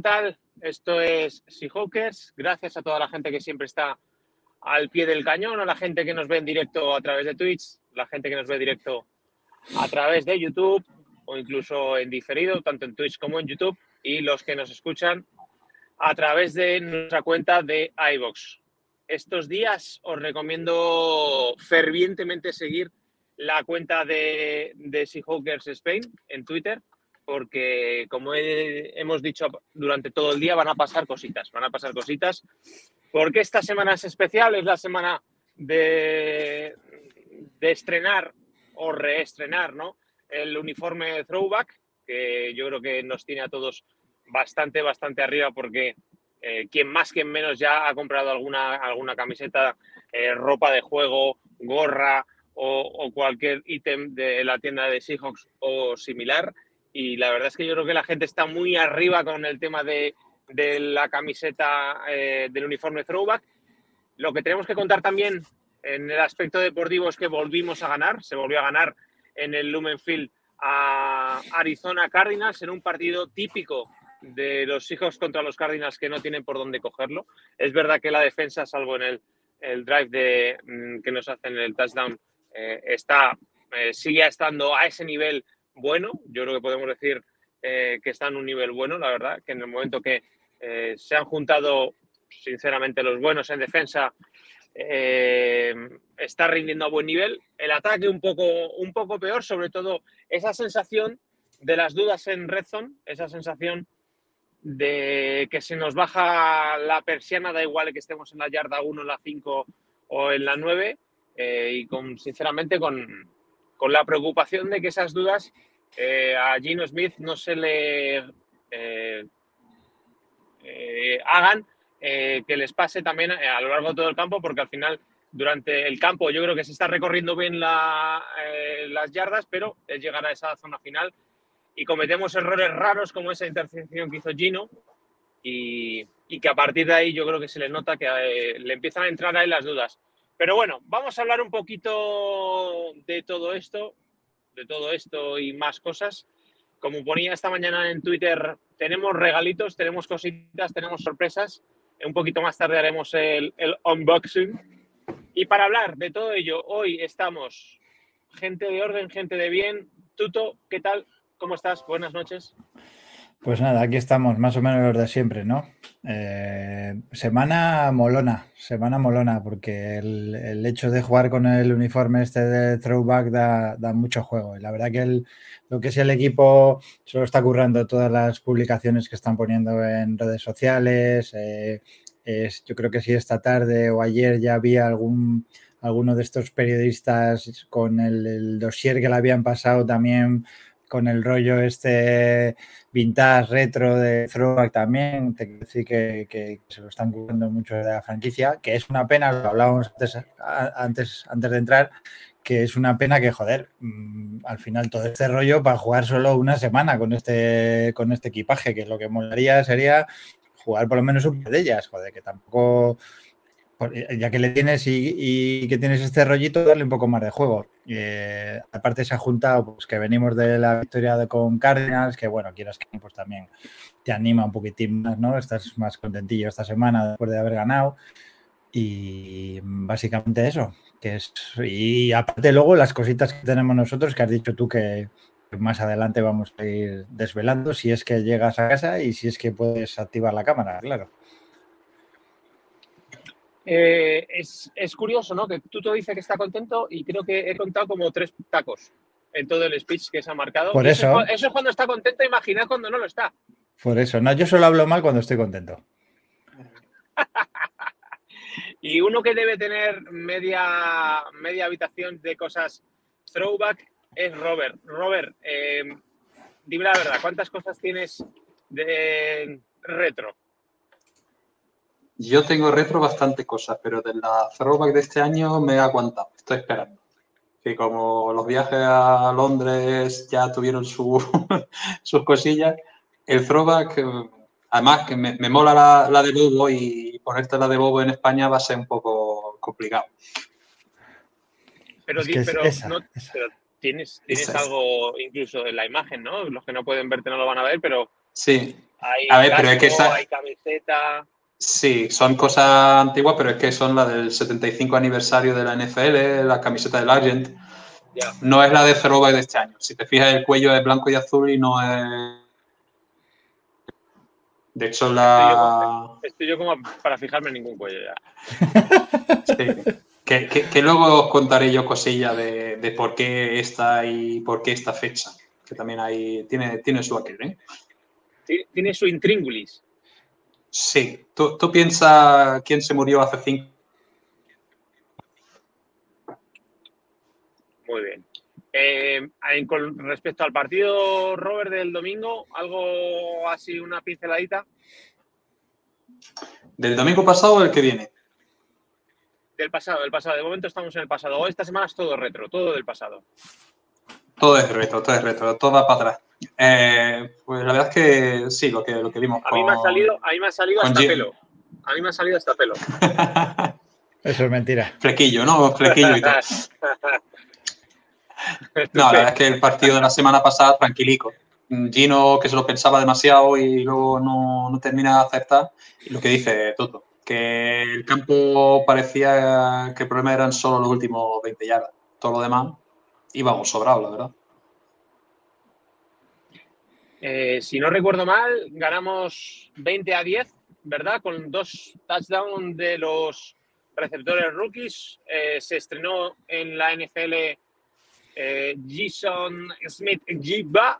¿qué tal? Esto es Seahawkers. Gracias a toda la gente que siempre está al pie del cañón, a la gente que nos ve en directo a través de Twitch, la gente que nos ve directo a través de YouTube o incluso en diferido, tanto en Twitch como en YouTube, y los que nos escuchan a través de nuestra cuenta de iVox. Estos días os recomiendo fervientemente seguir la cuenta de, de Seahawkers Spain en Twitter porque como hemos dicho durante todo el día van a pasar cositas, van a pasar cositas, porque esta semana es especial, es la semana de, de estrenar o reestrenar ¿no? el uniforme throwback, que yo creo que nos tiene a todos bastante, bastante arriba porque eh, quien más, quien menos ya ha comprado alguna, alguna camiseta, eh, ropa de juego, gorra o, o, cualquier ítem de la tienda de Seahawks o similar y la verdad es que yo creo que la gente está muy arriba con el tema de, de la camiseta eh, del uniforme throwback. Lo que tenemos que contar también en el aspecto deportivo es que volvimos a ganar, se volvió a ganar en el Lumenfield a Arizona Cardinals en un partido típico de los hijos contra los Cardinals que no tienen por dónde cogerlo. Es verdad que la defensa, salvo en el, el drive de, mm, que nos hacen el touchdown, eh, está, eh, sigue estando a ese nivel bueno. Yo creo que podemos decir eh, que está en un nivel bueno, la verdad, que en el momento que eh, se han juntado, sinceramente, los buenos en defensa, eh, está rindiendo a buen nivel. El ataque un poco, un poco peor, sobre todo esa sensación de las dudas en Red Zone, esa sensación de que se nos baja la persiana, da igual que estemos en la yarda 1, en la 5 o en la 9, y con, sinceramente con, con la preocupación de que esas dudas eh, a Gino Smith no se le eh, eh, hagan que les pase también a lo largo de todo el campo, porque al final durante el campo yo creo que se está recorriendo bien la, las yardas, pero es llegar a esa zona final y cometemos errores raros como esa intercepción que hizo Gino y, y, que a partir de ahí yo creo que se le nota que le empiezan a entrar ahí las dudas. Pero bueno, vamos a hablar un poquito de todo esto de todo esto y más cosas. Como ponía esta mañana en Twitter, tenemos regalitos, tenemos cositas, tenemos sorpresas. Un poquito más tarde haremos el, el unboxing. Y para hablar de todo ello, hoy estamos gente de orden, gente de bien. Tuto, ¿qué tal? ¿Cómo estás? Buenas noches. Pues nada, aquí estamos, más o menos los de siempre, ¿no? Eh, semana molona, semana molona, porque el, el, hecho de jugar con el uniforme este de throwback da, da mucho juego. Y la verdad que el, lo que es el equipo se lo está currando todas las publicaciones que están poniendo en redes sociales. Eh, yo creo que si esta tarde o ayer ya había algún alguno de estos periodistas con el, el dossier que le habían pasado también con el rollo este vintage, retro de throwback también. Te quiero decir que, se lo están cubriendo mucho de la franquicia, que es una pena, lo hablábamos antes, antes, antes de entrar, que es una pena que, joder, mmm, al final todo este rollo para jugar solo una semana con este, con este equipaje, que lo que molaría sería jugar por lo menos un par de ellas, joder, que tampoco ya que le tienes y, y, que tienes este rollito, darle un poco más de juego. Eh, aparte se ha juntado, pues que venimos de la victoria de, con Cardinals, que bueno, quieras que pues también te anima un poquitín más, ¿no? Estás más contentillo esta semana después de haber ganado. Y básicamente eso, que es, y aparte luego las cositas que tenemos nosotros, que has dicho tú que más adelante vamos a ir desvelando, si es que llegas a casa y si es que puedes activar la cámara, claro. Eh, es, es, curioso, ¿no? Que Tuto dice que está contento y creo que he contado como tres tacos en todo el speech que se ha marcado. Por eso. Eso es, cuando está contento, imaginad cuando no lo está. Por eso, no, yo solo hablo mal cuando estoy contento. y uno que debe tener media, media habitación de cosas throwback es Robert. Robert, eh, dime la verdad, ¿cuántas cosas tienes de retro? Yo tengo retro bastante cosas, pero de la throwback de este año me he aguantado, estoy esperando. Que como los viajes a Londres ya tuvieron sus cosillas, el throwback, eh, además que me, mola la, de Bobo y ponerte la de Bobo en España va a ser un poco complicado. Pero, tienes, tienes algo incluso en la imagen, ¿no? Los que no pueden verte no lo van a ver, pero sí. hay, a ver, pero es que hay camiseta. Sí, son cosas antiguas, pero es que son la del 75 aniversario de la NFL, la camiseta del Argent. No es la de Throwback de este año. Si te fijas, el cuello es blanco y azul y no es. De hecho, la. Estoy yo, como para fijarme en ningún cuello ya. Sí. Que, luego os contaré yo cosillas de, por qué esta y por qué esta fecha. Que también hay. Tiene, tiene su aquel, ¿eh? Tiene su intríngulis. Sí, tú, piensas quién se murió hace cinco. Muy bien. Eh, con respecto al partido, Robert, del domingo, algo así, una pinceladita. ¿Del domingo pasado o el que viene? Del pasado, del pasado. De momento estamos en el pasado. Esta semana es todo retro, todo del pasado. Todo es retro, todo es retro, todo va para atrás. Eh, pues la verdad es que sí, lo que, lo que vimos. A mí me ha salido, a mí me ha salido hasta pelo. A mí me ha salido hasta pelo. Eso es mentira. Flequillo, ¿no? Flequillo y todo. No, la verdad es que el partido de la semana pasada, tranquilico. Gino, que se lo pensaba demasiado y luego no, no termina de aceptar. Y lo que dice Toto, que el campo parecía que el problema eran solo los últimos 20 yardas. Todo lo demás íbamos sobrados, la verdad. Eh, si no recuerdo mal, ganamos 20 a 10, ¿verdad? Con dos touchdowns de los receptores rookies. Eh, se estrenó en la NFL eh, Jason Smith Jibba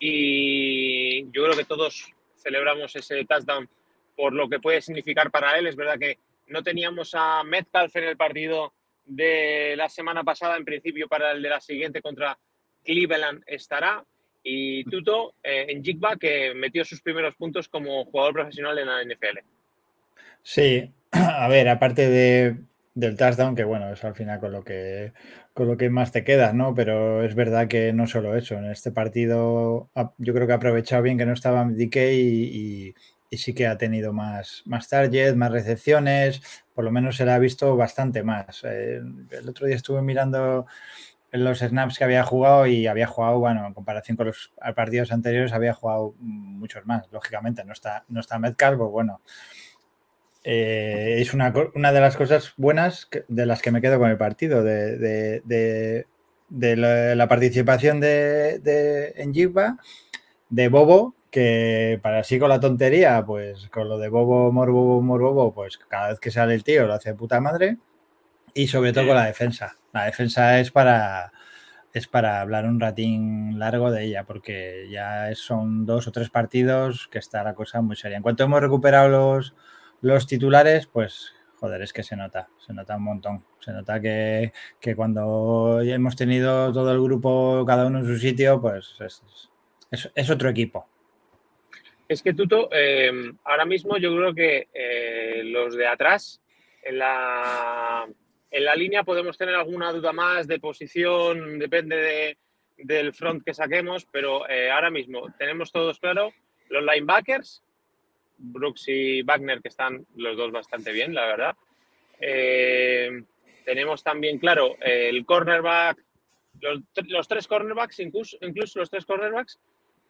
y yo creo que todos celebramos ese touchdown por lo que puede significar para él. Es verdad que no teníamos a Metcalf en el partido de la semana pasada, en principio para el de la siguiente contra Cleveland estará. Y Tuto eh, en Jigba, que metió sus primeros puntos como jugador profesional en la NFL. Sí, a ver, aparte de, del touchdown, que bueno, es al final con lo que con lo que más te quedas, ¿no? Pero es verdad que no solo eso. En este partido yo creo que ha aprovechado bien que no estaba DK y, sí que ha tenido más, más targets, más recepciones, por lo menos se le ha visto bastante más. Eh, el otro día estuve mirando los snaps que había jugado y había jugado, bueno, en comparación con los partidos anteriores, había jugado muchos más. Lógicamente, no está, no está Metcalf, pues bueno. Eh, es una, una, de las cosas buenas de las que me quedo con el partido, de, de, de, la, participación de, de, en Jigba, de Bobo, que para así con la tontería, pues con lo de Bobo, Morbobo, Morbobo, pues cada vez que sale el tío lo hace de puta madre. Y sobre todo con la defensa. La defensa es para, es para hablar un ratín largo de ella, porque ya son dos o tres partidos que está la cosa muy seria. En cuanto hemos recuperado los, los titulares, pues joder, es que se nota, se nota un montón. Se nota que, cuando hemos tenido todo el grupo, cada uno en su sitio, pues es, otro equipo. Es que Tuto, eh, ahora mismo yo creo que eh, los de atrás, en la en la línea podemos tener alguna duda más de posición, depende del front que saquemos, pero eh, ahora mismo tenemos todos claro los linebackers, Brooks y Wagner, que están los dos bastante bien, la verdad. Eh, tenemos también claro el cornerback, los, tres cornerbacks, incluso, incluso, los tres cornerbacks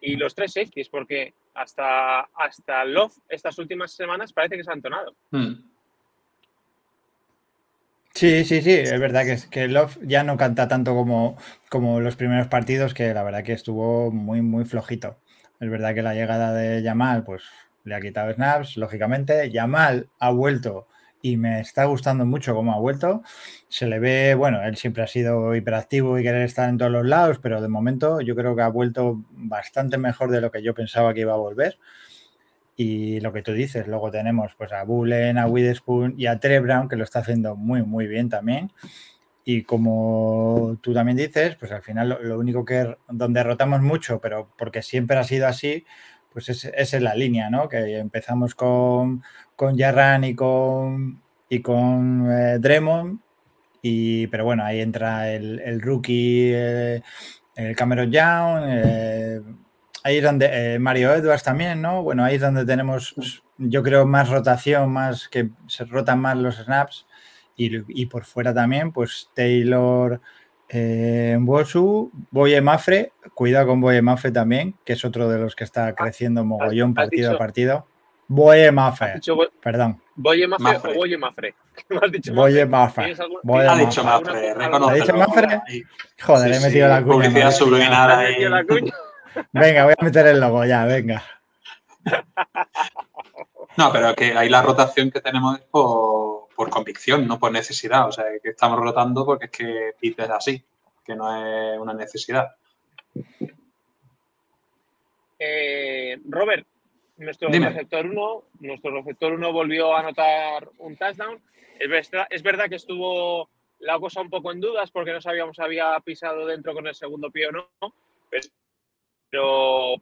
y los tres safeties, porque hasta, hasta Love estas últimas semanas parece que se han tonado. Hmm. Sí, sí, sí, es verdad que, que Love ya no canta tanto como, como los primeros partidos, que la verdad que estuvo muy, muy flojito. Es verdad que la llegada de Yamal, pues le ha quitado snaps, lógicamente. Yamal ha vuelto y me está gustando mucho cómo ha vuelto. Se le ve, bueno, él siempre ha sido hiperactivo y querer estar en todos los lados, pero de momento yo creo que ha vuelto bastante mejor de lo que yo pensaba que iba a volver. Y lo que tú dices, luego tenemos pues a Bullen, a Witherspoon y a Trey Brown, que lo está haciendo muy, muy bien también. Y como tú también dices, pues al final lo, único que donde rotamos mucho, pero porque siempre ha sido así, pues es, es en la línea, ¿no? Que empezamos con, con Jarran y con, y con eh, Dremond, y, pero bueno, ahí entra el, el rookie, eh, el Cameron Young, eh, ahí es donde eh, Mario Edwards también, ¿no? Bueno, ahí es donde tenemos, yo creo, más rotación, más que se rotan más los snaps. Y, por fuera también, pues Taylor, eh, Bosu, Boye Mafre, cuidado con Boye Mafre también, que es otro de los que está creciendo mogollón partido a partido. Boye Mafre, perdón. ¿Boye Mafre, o Boye Mafre? Boye Mafre. Ha dicho Mafre, ¿Ha dicho Mafre? Joder, he metido la cuña. Publicidad subliminal ahí. Venga, voy a meter el logo ya, venga. No, pero que ahí la rotación que tenemos es por, convicción, no por necesidad. O sea, que estamos rotando porque es que Pete es así, que no es una necesidad. Eh, Robert, nuestro receptor 1, nuestro receptor 1 volvió a anotar un touchdown. Es verdad, que estuvo la cosa un poco en dudas porque no sabíamos si había pisado dentro con el segundo pie o no, pero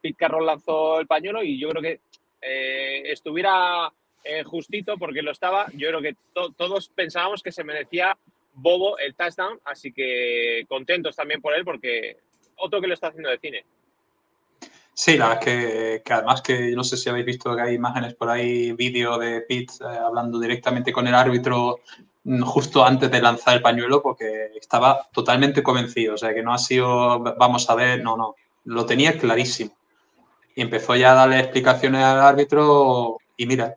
Pete Carroll lanzó el pañuelo y yo creo que eh, estuviera eh, justito porque lo estaba. Yo creo que todos pensábamos que se merecía Bobo el touchdown, así que contentos también por él porque otro que lo está haciendo de cine. Sí, la verdad es que, además que no sé si habéis visto que hay imágenes por ahí, vídeo de Pete eh, hablando directamente con el árbitro mm, justo antes de lanzar el pañuelo porque estaba totalmente convencido, o sea que no ha sido, vamos a ver, no, no, lo tenía clarísimo. Y empezó ya a darle explicaciones al árbitro y mira,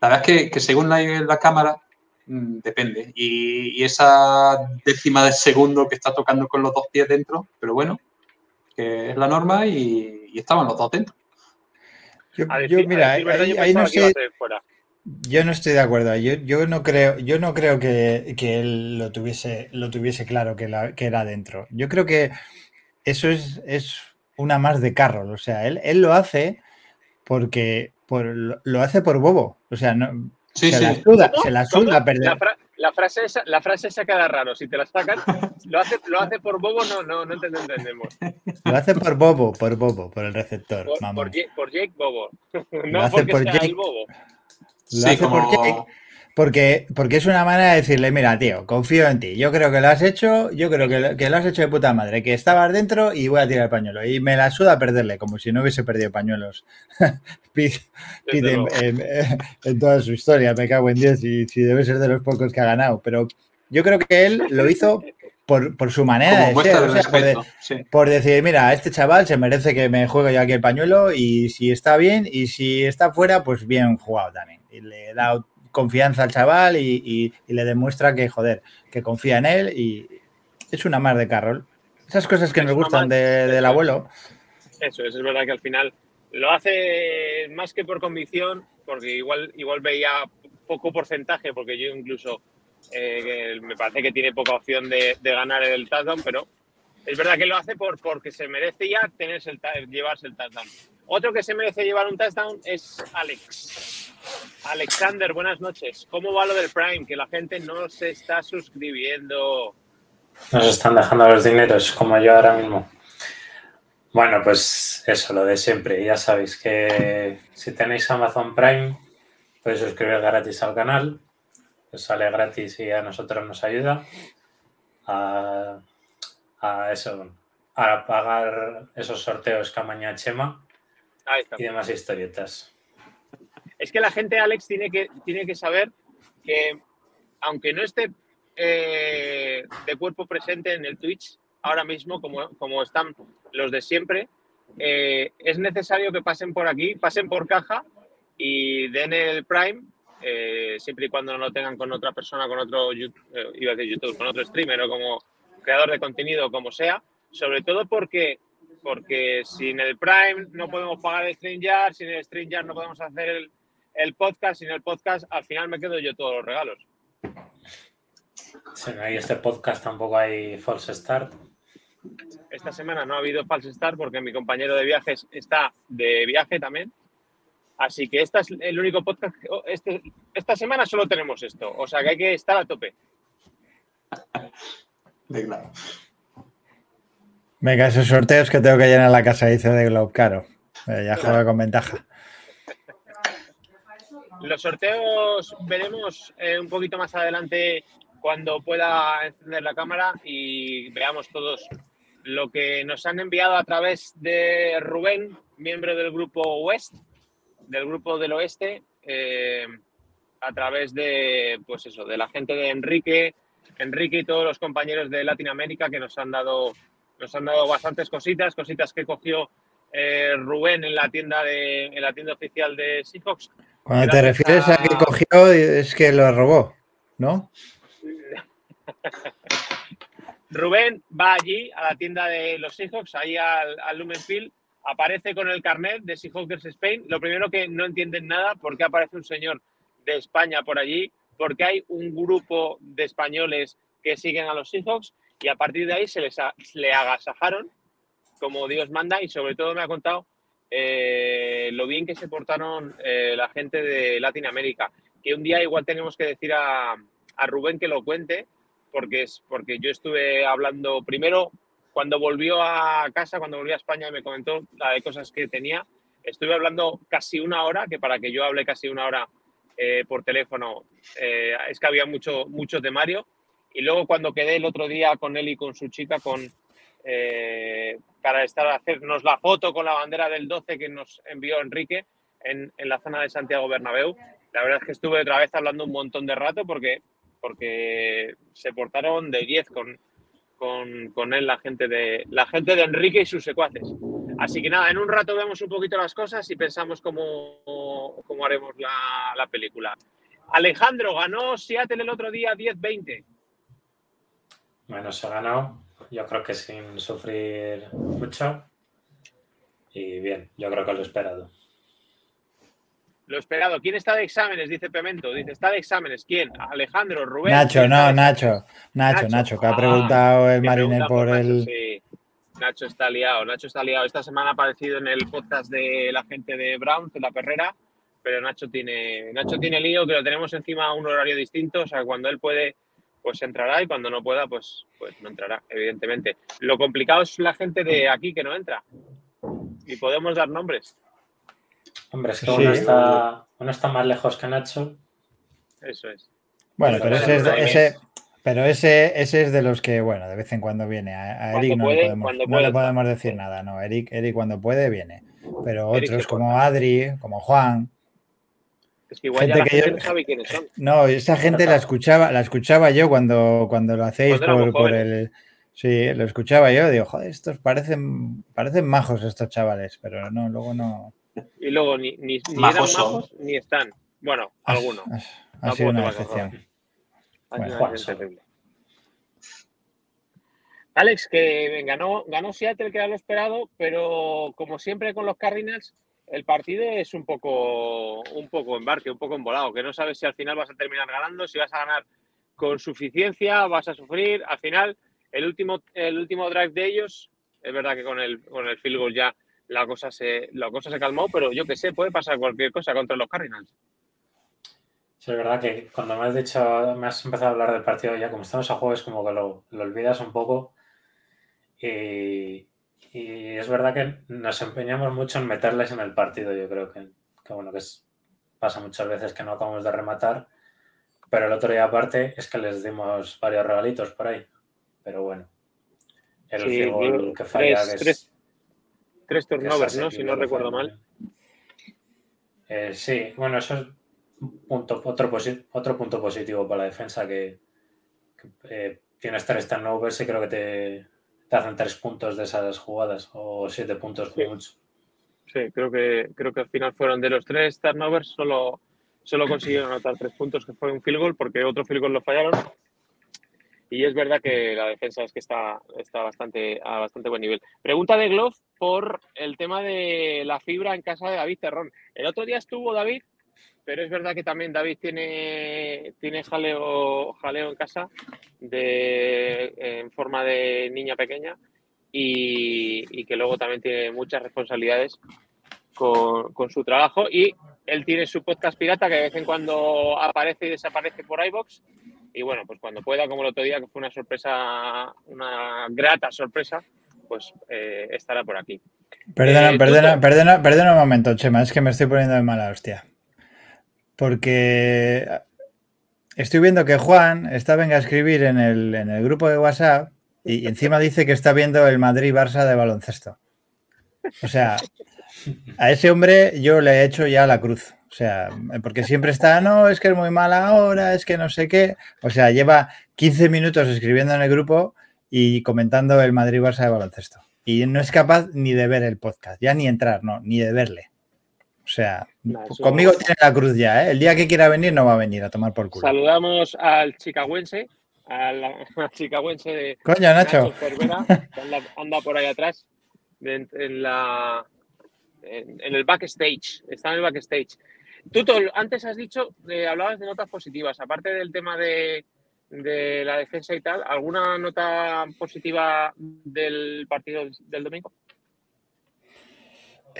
la verdad es que, según la, la cámara, mm, depende. Y, esa décima de segundo que está tocando con los dos pies dentro, pero bueno, que es la norma y, estaban los dos dentro. Yo, mira, ahí, no sé, yo no estoy de acuerdo. Yo, yo no creo, yo no creo que, que, él lo tuviese, lo tuviese claro que, la, que era dentro. Yo creo que eso es, es una más de Carroll. O sea, él, él lo hace porque por, lo hace por bobo. O sea, no, se, La suda, se la suda perder. La, frase esa, la frase esa queda raro. Si te la sacan, lo hace, lo hace por bobo, no, no, no entendemos. Lo hace por bobo, por bobo, por el receptor. Por, Jake, Bobo. No lo hace por Jake. Bobo. Lo hace por Jake porque, porque es una manera de decirle, mira, tío, confío en ti. Yo creo que lo has hecho, yo creo que lo, has hecho de puta madre, que estabas dentro y voy a tirar el pañuelo. Y me la suda perderle, como si no hubiese perdido pañuelos. Pide, en, toda su historia, me cago en Dios, y si debe ser de los pocos que ha ganado. Pero yo creo que él lo hizo por, su manera de ser. por, decir, mira, este chaval se merece que me juegue yo aquí el pañuelo y si está bien y si está fuera, pues bien jugado también. Y le he dado confianza al chaval y, le demuestra que, joder, que confía en él y es una más de Carroll. Esas cosas que me gustan del abuelo. Eso, eso es verdad que al final lo hace más que por convicción, porque igual, igual veía poco porcentaje, porque yo incluso eh, me parece que tiene poca opción de, ganar el touchdown, pero es verdad que lo hace por, porque se merece ya tener el, llevarse el touchdown. Otro que se merece llevar un touchdown es Alex. Alexander, buenas noches. ¿Cómo va lo del Prime? Que la gente no se está suscribiendo. Nos están dejando los dineros, como yo ahora mismo. Bueno, pues eso, lo de siempre. Ya sabéis que si tenéis Amazon Prime, podéis suscribir gratis al canal. Os sale gratis y a nosotros nos ayuda a, eso, a pagar esos sorteos Camaña Chema y demás historietas. Es que la gente, Alex, tiene que, tiene que saber que, aunque no esté eh, de cuerpo presente en el Twitch ahora mismo, como, como están los de siempre, eh, es necesario que pasen por aquí, pasen por caja y den el Prime, eh, siempre y cuando no lo tengan con otra persona, con otro, iba a decir YouTube, con otro streamer o como creador de contenido, como sea, sobre todo porque porque sin el Prime no podemos pagar el StreamYard, sin el StreamYard no podemos hacer el, el podcast, sin el podcast, al final me quedo yo todos los regalos. Si no hay este podcast, tampoco hay false start. Esta semana no ha habido false start porque mi compañero de viajes está de viaje también. Así que este es el único podcast. Que, oh, este, esta semana solo tenemos esto. O sea que hay que estar a tope. Venga. Venga, esos sorteos que tengo que llenar la casa, dice de Globe, claro. Eh, ya juega con ventaja. Los sorteos veremos eh, un poquito más adelante cuando pueda encender la cámara y veamos todos lo que nos han enviado a través de Rubén, miembro del grupo West, del grupo del Oeste, eh, a través de, pues eso, de la gente de Enrique, Enrique y todos los compañeros de Latinoamérica que nos han dado, nos han dado bastantes cositas, cositas que cogió eh, Rubén en la tienda de, en la tienda oficial de Seahawks. Cuando te refieres a... a que cogió, es que lo robó, ¿no? Rubén va allí a la tienda de los Seahawks, ahí al, al Lumenfield, aparece con el carnet de Seahawks Spain. Lo primero que no entienden nada, ¿por qué aparece un señor de España por allí? Porque hay un grupo de españoles que siguen a los Seahawks y a partir de ahí se les le agasajaron como Dios manda y sobre todo me ha contado eh, lo bien que se portaron eh, la gente de Latinoamérica. Que un día igual tenemos que decir a, a Rubén que lo cuente porque, es, porque yo estuve hablando primero cuando volvió a casa, cuando volvió a España, me comentó la de cosas que tenía. Estuve hablando casi una hora, que para que yo hable casi una hora eh, por teléfono, es que había mucho, mucho temario. Y luego cuando quedé el otro día con él y con su chica, con, eh, para estar a hacernos la foto con la bandera del 12 que nos envió Enrique en, en la zona de Santiago Bernabéu, la verdad es que estuve otra vez hablando un montón de rato porque porque se portaron de 10 con, con, con, él la gente, de, la gente de Enrique y sus secuaces. Así que nada, en un rato vemos un poquito las cosas y pensamos cómo, cómo haremos la, la, película. Alejandro, ganó Seattle el otro día 10-20. Bueno, se ha ganado, yo creo que sin sufrir mucho. Y bien, yo creo que lo esperado. Lo esperado. ¿Quién está de exámenes? Dice Pemento. Dice, ¿está de exámenes? ¿Quién? Alejandro, Rubén. Nacho, no, Nacho. Nacho, Nacho, que ha preguntado ah, el Marine por, por el. Nacho, sí. Nacho está liado. Nacho está liado. Esta semana ha aparecido en el podcast de la gente de Brown, de la Perrera, pero Nacho tiene, Nacho tiene lío que lo tenemos encima a un horario distinto. O sea, cuando él puede, pues entrará y cuando no pueda, pues, pues no entrará, evidentemente. Lo complicado es la gente de aquí que no entra. Y podemos dar nombres. Hombre, es que sí. uno, está, uno, está, más lejos que Nacho. Eso es. Bueno, pero ese, es de, ese, pero ese, ese, es de los que, bueno, de vez en cuando viene. A, a Eric no, puede, le podemos, no puede, le podemos decir nada, no. Eric, Eric cuando puede viene. Pero Eric otros como. Adri, como Juan. Es que igual gente ya la que gente yo, no sabe quiénes son. No, esa gente la escuchaba, la escuchaba yo cuando, cuando lo hacéis por, por, el. Sí, lo escuchaba yo, digo, joder, estos parecen, parecen majos estos chavales, pero no, luego no. Y luego ni, ni, ni eran majos ni están. Bueno, algunos. Ha, ha sido una excepción. Bueno, terrible. Alex, que ganó, ganó Seattle, que era lo esperado, pero como siempre con los Cardinals, el partido es un poco, un poco embarque, un poco embolado, que no sabes si al final vas a terminar ganando, si vas a ganar con suficiencia, vas a sufrir. Al final, el último, el último drive de ellos, es verdad que con el, con el field goal ya la cosa se, la cosa se calmó, pero yo que sé, puede pasar cualquier cosa contra los Cardinals. Sí, es verdad que cuando me has dicho, me has empezado a hablar del partido ya, como estamos a juego, es como que lo, lo olvidas un poco. Y, es verdad que nos empeñamos mucho en meterles en el partido. Yo creo que, que bueno, que es, pasa muchas veces que no acabamos de rematar. Pero el otro día, aparte, es que les dimos varios regalitos por ahí. Pero bueno, el sí, gol que falla, tres, que es, tres, tres turnovers, ¿no? Si no recuerdo mal. Eh, sí, bueno, eso es punto, otro, otro, punto positivo para la defensa que, que eh, tienes tres turnovers y creo que te, te, hacen tres puntos de esas jugadas o siete puntos sí. mucho. Sí, creo que, creo que al final fueron de los tres turnovers, solo, solo consiguieron anotar tres puntos, que fue un field goal, porque otro field goal lo fallaron. Y es verdad que la defensa es que está, está bastante, a bastante buen nivel. Pregunta de Glove por el tema de la fibra en casa de David Terrón. El otro día estuvo David pero es verdad que también David tiene, tiene jaleo, jaleo en casa de, en forma de niña pequeña y, que luego también tiene muchas responsabilidades con, con, su trabajo y él tiene su podcast pirata que de vez en cuando aparece y desaparece por iBox y bueno, pues cuando pueda, como el otro día, que fue una sorpresa, una grata sorpresa, pues eh, estará por aquí. Perdona, eh, perdona, perdona, perdona un momento, Chema, es que me estoy poniendo de mala hostia. Porque estoy viendo que Juan está venga a escribir en el, en el grupo de WhatsApp y encima dice que está viendo el Madrid-Barça de baloncesto. O sea, a ese hombre yo le he hecho ya la cruz. O sea, porque siempre está, no, es que es muy mala ahora, es que no sé qué. O sea, lleva 15 minutos escribiendo en el grupo y comentando el Madrid-Barça de baloncesto. Y no es capaz ni de ver el podcast, ya ni entrar, no, ni de verle. O sea, conmigo tiene la cruz ya, ¿eh? El día que quiera venir no va a venir a tomar por culo. Saludamos al chicahuense, al, chicahuense de Coño, Nacho. que anda, por ahí atrás, en, la, en, el backstage, está en el backstage. Tú, antes has dicho, eh, hablabas de notas positivas, aparte del tema de, de la defensa y tal, ¿alguna nota positiva del partido del domingo?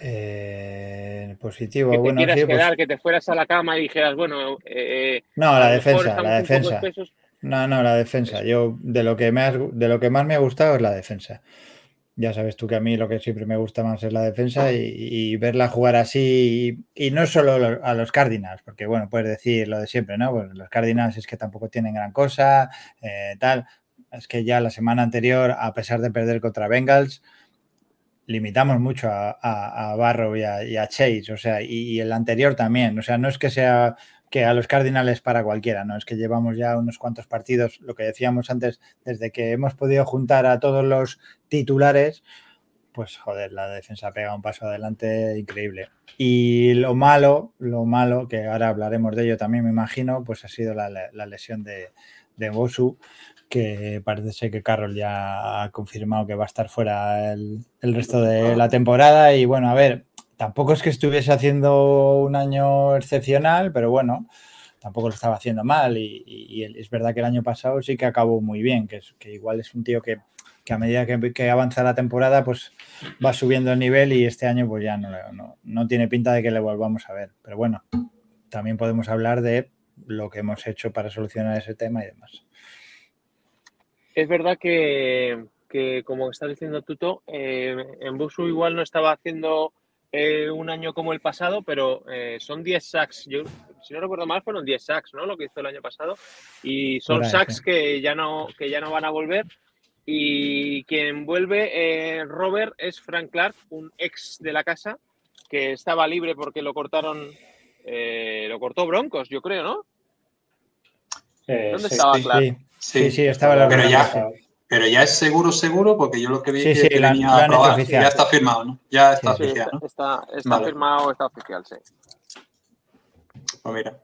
Eh, positivo, que te bueno, quieras pues quedar, que te fueras a la cama y dijeras, bueno, eh, no, la defensa, la defensa. No, no, la defensa. Yo de lo que me de lo que más me ha gustado es la defensa ya sabes tú que a mí lo que siempre me gusta más es la defensa y, verla jugar así y, no solo a los Cardinals, porque bueno, puedes decir lo de siempre, ¿no? Pues los Cardinals es que tampoco tienen gran cosa, eh, tal. Es que ya la semana anterior, a pesar de perder contra Bengals, limitamos mucho a, Barrow y a, Chase, o sea, y, el anterior también, o sea, no es que sea que a los Cardinals para cualquiera, ¿no? Es que llevamos ya unos cuantos partidos, lo que decíamos antes, desde que hemos podido juntar a todos los titulares, pues joder, la defensa pega un paso adelante increíble. Y lo malo, lo malo, que ahora hablaremos de ello también, me imagino, pues ha sido la, lesión de, de Bosu, que parece ser que Carroll ya ha confirmado que va a estar fuera el, el resto de la temporada. Y bueno, a ver, tampoco es que estuviese haciendo un año excepcional, pero bueno, tampoco lo estaba haciendo mal y, es verdad que el año pasado sí que acabó muy bien, que, que igual es un tío que, a medida que, avanza la temporada pues va subiendo el nivel y este año pues ya no, no, tiene pinta de que le volvamos a ver. Pero bueno, también podemos hablar de lo que hemos hecho para solucionar ese tema y demás. Es verdad que, como está diciendo Tuto, eh, en Busu igual no estaba haciendo eh, un año como el pasado, pero eh, son 10 sacks. Yo, si no recuerdo mal, fueron 10 sacks, ¿no? Lo que hizo el año pasado. Y son sacks que, ya no, que ya no van a volver. Y quien vuelve, eh, Robert, es Frank Clark, un ex de la casa, que estaba libre porque lo cortaron, lo cortó Broncos, yo creo, ¿no? ¿Dónde estaba Clark? Sí, sí, estaba la pero ya, pero ya es seguro, seguro, porque yo lo que vi es que, venía a probar, ya está firmado, ¿no? Ya está oficial, ¿no? Está, está firmado, está oficial, sí. Pues mira,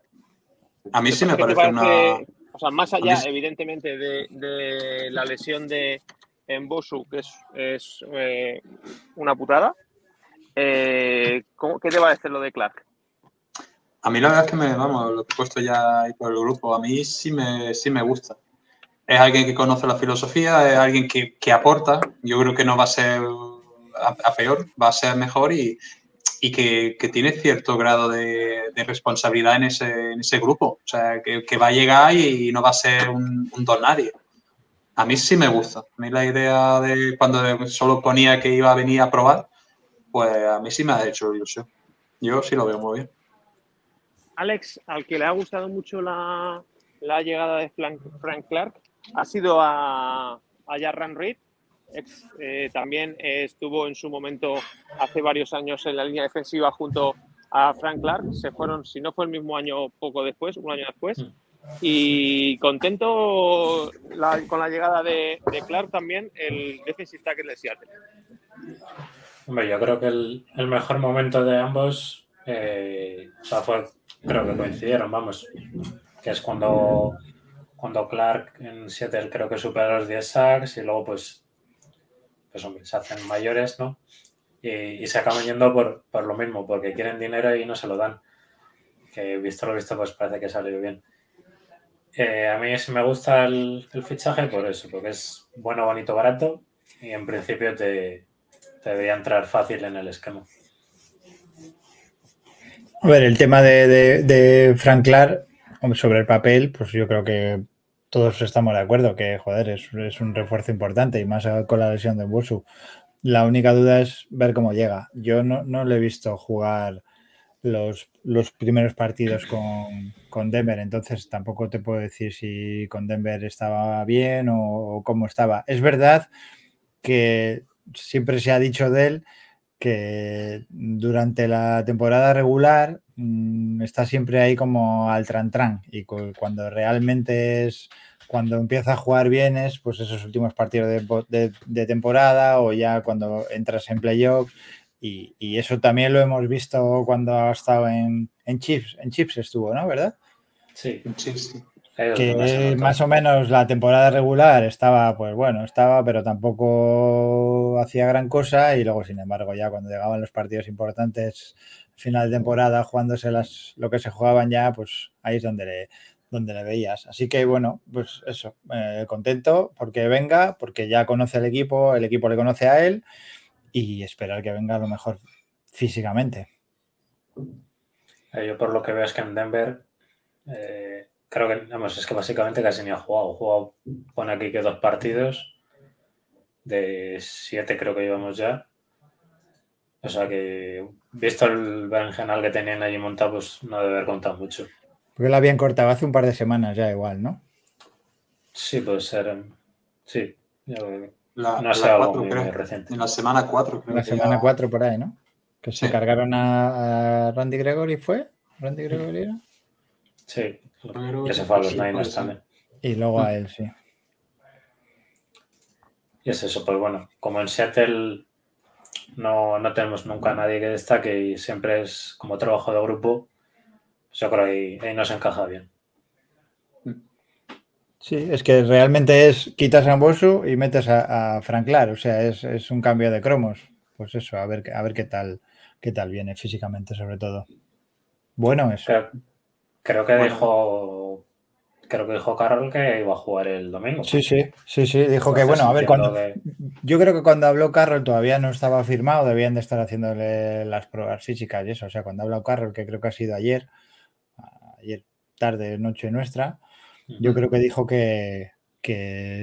a mí sí me parece, una... O sea, más allá, evidentemente, de, de, la lesión de Embosu, que es, es eh, una putada, eh, ¿qué te va a decir lo de Clark? A mí la verdad es que me, vamos, lo he puesto ya ahí por el grupo, a mí sí me, sí me gusta es alguien que conoce la filosofía, es alguien que, aporta. Yo creo que no va a ser a, peor, va a ser mejor y, que, tiene cierto grado de, responsabilidad en ese, grupo. O sea, que, va a llegar y, no va a ser un, nadie. A mí sí me gusta. A mí la idea de cuando solo ponía que iba a venir a probar, pues a mí sí me ha hecho ilusión. Yo sí lo veo muy bien. Alex, al que le ha gustado mucho la, llegada de Frank Clark, ha sido a, a Jarran Reed. Eh, también estuvo en su momento hace varios años en la línea defensiva junto a Frank Clark. Se fueron, si no fue el mismo año, poco después, un año después. Mm. Y contento con la llegada de, Clark también, el defensive tackle de Seattle. Hombre, yo creo que el, mejor momento de ambos, eh, o sea, fue, creo que coincidieron, vamos, que es cuando cuando Clark en Seattle creo que supera los 10 sacks y luego pues, pues hombre, se hacen mayores, ¿no? Y, se acaban yendo por, lo mismo, porque quieren dinero y no se lo dan. que visto lo visto, pues parece que salió bien. Eh, a mí sí me gusta el, fichaje por eso, porque es bueno, bonito, barato y en principio te, debería entrar fácil en el esquema. A ver, el tema de, de, Frank Clark, sobre el papel, pues yo creo que todos estamos de acuerdo que, joder, es, es un refuerzo importante y más con la lesión de Bursu. La única duda es ver cómo llega. Yo no, no le he visto jugar los, los primeros partidos con, con, Denver, entonces tampoco te puedo decir si con Denver estaba bien o, cómo estaba. Es verdad que siempre se ha dicho de él que durante la temporada regular mmm, está siempre ahí como al tran tran y cuando realmente es cuando empieza a jugar bien es pues esos últimos partidos de, de, de temporada o ya cuando entras en playoffs y, eso también lo hemos visto cuando ha estado en, Chips. En Chips estuvo, ¿no? ¿Verdad? Sí, en Chips, Que más o menos la temporada regular estaba, pues bueno, estaba, pero tampoco hacía gran cosa. Y luego, sin embargo, ya cuando llegaban los partidos importantes, final de temporada, jugándose las, lo que se jugaban ya, pues ahí es donde le, donde le veías. Así que bueno, pues eso, eh, contento porque venga, porque ya conoce el equipo, el equipo le conoce a él y esperar que venga lo mejor físicamente. Eh, yo por lo que veo es que en Denver eh, creo que, vamos, es que básicamente casi ni ha jugado. jugado, pone aquí que dos partidos, de siete creo que llevamos ya. O sea que, visto el berenjenal que tenían allí montado, pues no debe haber contado mucho. Porque la habían cortado hace un par de semanas ya igual, ¿no? Sí, puede ser. Sí, ya la, no sé, algo muy, reciente. En la semana 4, creo. En la semana 4 por ahí, ¿no? Que se cargaron a, Randy Gregory, ¿fue? ¿Randy Gregory era? Sí, que se fue a los Niners también. Y luego a él, sí. Y es eso, pues bueno, como en Seattle no, no tenemos nunca a nadie que destaque y siempre es como trabajo de grupo, pues yo creo que ahí, ahí nos encaja bien. Sí, es que realmente es quitas a Bosu y metes a, a Franklar, o sea, es, un cambio de cromos. Pues eso, a ver, a ver qué tal, qué tal viene físicamente, sobre todo. Bueno, eso. Creo, que dijo. Creo que dijo Carol que iba a jugar el domingo. Sí, sí, sí, sí. Dijo que, bueno, a ver, cuando. Yo creo que cuando habló Carroll todavía no estaba firmado, debían de estar haciéndole las pruebas físicas y eso. O sea, cuando ha hablado Carroll, que creo que ha sido ayer, ayer tarde, noche nuestra, yo creo que dijo que,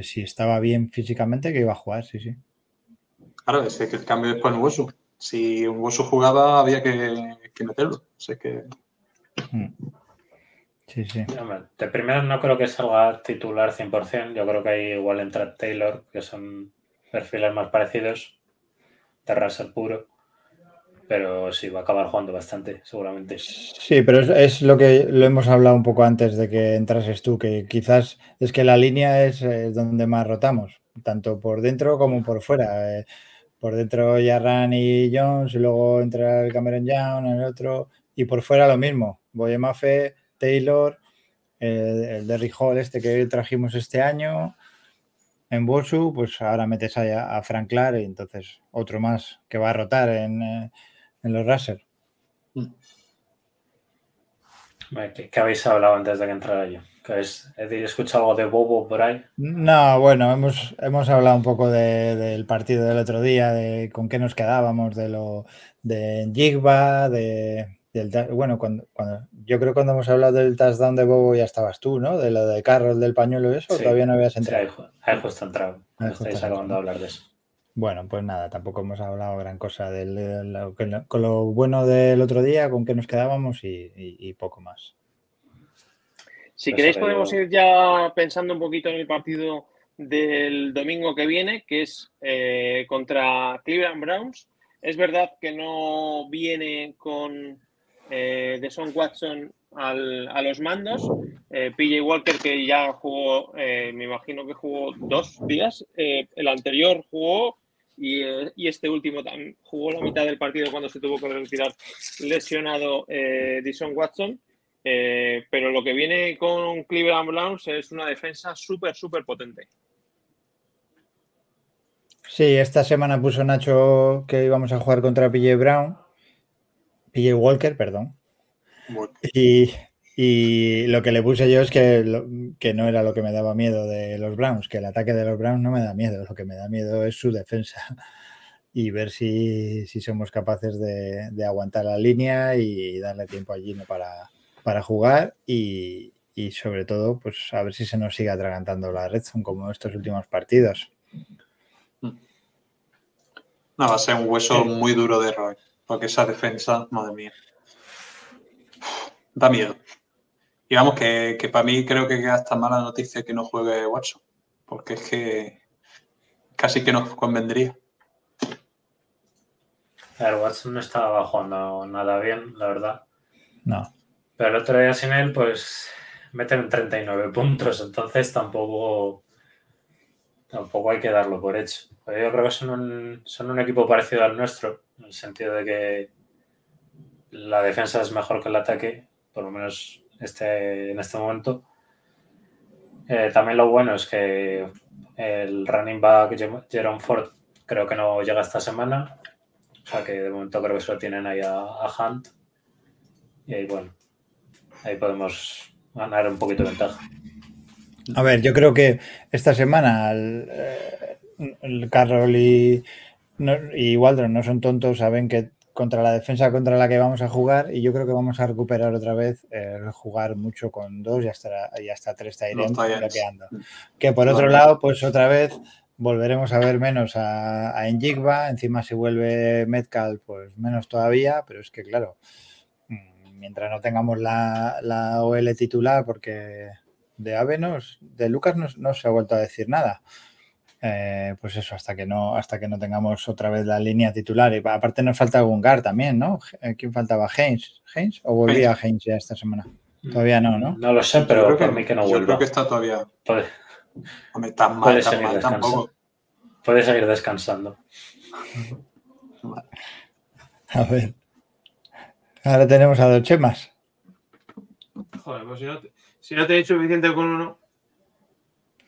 si estaba bien físicamente, que iba a jugar, sí, sí. Claro, es que el cambio es con Wosu. Si un Wosu jugaba, había que, meterlo. Sé que. Mm. Sí, sí. De primero no creo que salga titular 100%. Yo creo que ahí igual entra Taylor, que son perfiles más parecidos. De Russell puro pero sí, va a acabar jugando bastante, seguramente. Sí, pero es, lo que lo hemos hablado un poco antes de que entrases tú, que quizás es que la línea es eh, donde más rotamos, tanto por dentro como por fuera. Eh, por dentro Yarran y Jones, y luego entra el Cameron Young, el otro, y por fuera lo mismo. Boyemafe, Taylor, el Derry Hall este que trajimos este año, en Bosu, pues ahora metes a, a Frank Clark y entonces otro más que va a rotar en, eh, en los Razer. Mm. ¿Qué, habéis hablado antes de que entrara yo? ¿He escuchado algo de Bobo por ahí? No, bueno, hemos, hemos hablado un poco del partido del otro día, de con qué nos quedábamos, de lo de Jigba, de, del, bueno, cuando, cuando, yo creo que cuando hemos hablado del touchdown de Bobo ya estabas tú, ¿no? De lo de Carroll, del pañuelo y eso, todavía no habías entrado. Sí, ahí, justo entrado. Estáis acabando de hablar de eso. Bueno, pues nada, tampoco hemos hablado gran cosa del, con lo bueno del otro día, con qué nos quedábamos y, poco más. Si queréis podemos ir ya pensando un poquito en el partido del domingo que viene, que es eh, contra Cleveland Browns. Es verdad que no viene con eh, Deson Watson a los mandos. Eh, PJ Walker, que ya jugó, eh, me imagino que jugó dos días. el anterior jugó eh, y, este último jugó la mitad del partido cuando se tuvo que retirar lesionado Dison Watson. Pero lo que viene con Cleveland Browns es una defensa súper, súper potente. Sí, esta semana puso Nacho que íbamos a jugar contra PJ Brown, PJ Walker, perdón. Y, y lo que le puse yo es que, lo- que no era lo que me daba miedo de los Browns, que el ataque de los Browns no me da miedo, lo que me da miedo es su defensa y ver si, si somos capaces de, de aguantar la línea y darle tiempo a Gino para, para jugar y, y sobre todo pues a ver si se nos sigue atragantando la red zone como estos últimos partidos. no, va a ser un hueso muy duro de roer, porque esa defensa, madre mía, da miedo. Y vamos, que, que para mí creo que hasta mala noticia que no juegue Watson, porque es que casi que nos convendría. A ver, Watson no estaba jugando nada bien, la verdad. No, Pero el otro día sin él, pues meten 39 puntos, entonces tampoco, tampoco hay que darlo por hecho. Yo creo que son un, son un equipo parecido al nuestro, en el sentido de que la defensa es mejor que el ataque, por lo menos este, en este momento. Eh, también lo bueno es que el running back Jerome Ford creo que no llega esta semana, o sea que de momento creo que se lo tienen ahí a Hunt. Y ahí, bueno, ahí podemos ganar un poquito de ventaja. A ver, yo creo que esta semana el, eh, el Carroll y, no- y Waldron no son tontos, saben que contra la defensa contra la que vamos a jugar y yo creo que vamos a recuperar otra vez el jugar mucho con dos y hasta, y hasta tres ends. bloqueando. Que por otro Vale. lado, pues otra vez volveremos a ver menos a, a Njigba, encima si vuelve Metcalf, pues menos todavía, pero es que claro, mm, mientras no tengamos la, la OL titular, porque de Avenos, de Lucas no, no se ha vuelto a decir nada. Eh, pues eso, hasta que no, hasta que no tengamos otra vez la línea titular. Y aparte nos falta Gungar también, ¿no? Eh, ¿Quién faltaba? ¿Haynes? ¿Haynes? ¿O volvía Haynes ya esta semana? Todavía no, ¿no? No lo sé, Yo pero creo por mí que no yo vuelva. creo que está todavía. Puede, Hombre, tan mal, puede tan seguir mal tampoco. Puede seguir descansando. A ver. Ahora tenemos a dos chemas. Joder, pues si no, te, si no te he hecho suficiente con uno,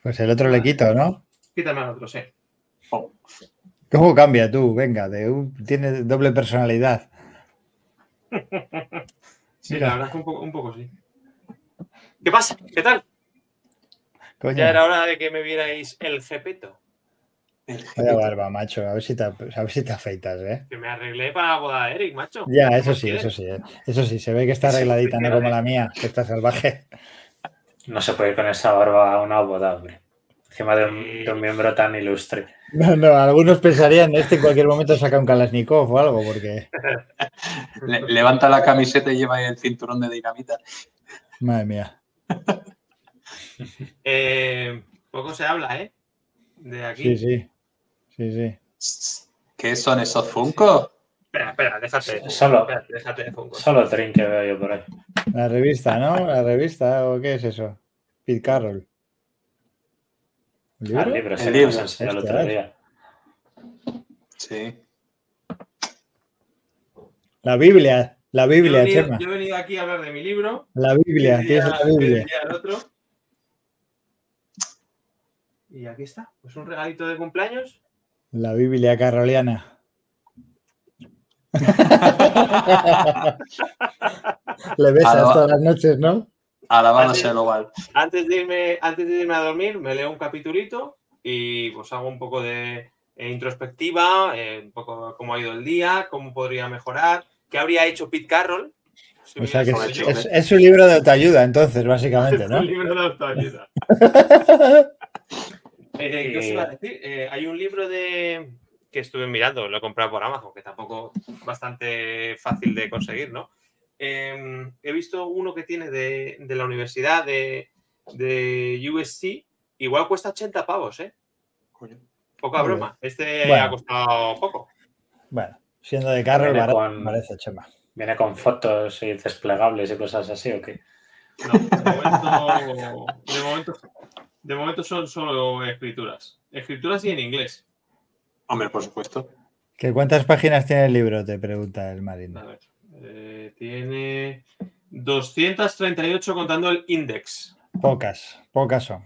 Pues el otro le quito, ¿no? quítame al otro, sí. Oh, ¿Cómo cambia tú? Venga, de un- tiene doble personalidad. Sí, Mira. la verdad es que un poco, un poco sí. ¿Qué pasa? ¿Qué tal? Coño, Ya era hora de que me vierais el jepeto. el vaya barba, macho. A ver si te, a ver si te afeitas, ¿eh? Que me arreglé para la boda de Eric, macho. Ya, ¿Qué eso sí, quieres? eso sí. ¿eh? Eso sí, se ve que está Sí, arregladita, no como la mía, que está salvaje. No se puede ir con esa barba a una boda, hombre. Encima de un, de un miembro tan ilustre. No, no, algunos pensarían, este en cualquier momento saca un Kalashnikov o algo, porque, Le- levanta la camiseta y lleva ahí el cinturón de dinamita. madre mía. Eh, poco se habla, ¿eh? De aquí. Sí, sí. Sí, sí. ¿Qué son esos Funko? Espera, espera, déjate. Solo- espérate, déjate de Funko. Solo Trin que veo yo por ahí. La revista, ¿no? La revista, ¿o qué es eso? Pete Carroll. ¿Un Ah, el libro, El sí, que libro, el otro día. Sí. La Biblia, la Yo he, Biblia, venido, Chema. yo he venido aquí a hablar de mi libro. La Biblia, tienes la Biblia. el otro. Y aquí está. Pues un regalito de cumpleaños. La Biblia carroliana. Le besas Alaba- todas las noches, ¿no? Sea el oval. Antes de, irme, antes de irme a dormir, me leo un capitulito y pues hago un poco de eh, introspectiva, eh, un poco cómo ha ido el día, cómo podría mejorar, qué habría hecho Pete Carroll. Si O sea que hubiera es, yo. es- es un libro de autoayuda, entonces, básicamente, Es ¿no? un libro de autoayuda. Eh, ¿Qué os iba a decir? Eh, hay un libro de que estuve mirando, lo he comprado por Amazon, que tampoco es bastante fácil de conseguir, ¿no? Eh, he visto uno que tiene de, de la universidad de, de USC, igual cuesta 80 pavos, ¿eh? Coño. Poca Muy broma. Este Bueno. ha costado poco. Bueno, siendo de Carroll, Viene barato, con- parece, Chema. Viene con fotos y desplegables y cosas así, ¿o qué? No, de momento, de momento, de momento son solo escrituras. Escrituras y en inglés. Hombre, por supuesto. ¿Que ¿Cuántas páginas tiene el libro? Te pregunta el A marino. ver, eh, tiene 238 contando el index. Pocas, pocas son.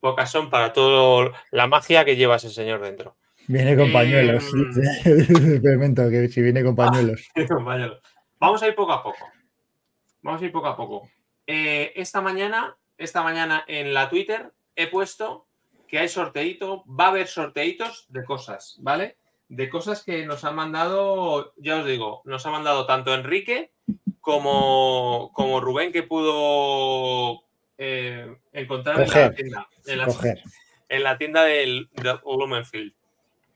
Pocas son para toda la magia que lleva ese señor dentro. Viene con pañuelos. Mm. dice. Experimento que si viene con pañuelos. Vamos a ir poco a poco. Vamos a ir poco a poco. Eh, esta mañana, esta mañana en la Twitter he puesto que hay sorteito, va a haber sorteitos de cosas, ¿vale? De cosas que nos han mandado, ya os digo, nos ha mandado tanto Enrique como, como Rubén que pudo eh, encontrar en la tienda. En la, Coger. en la tienda del, del Blumenfield.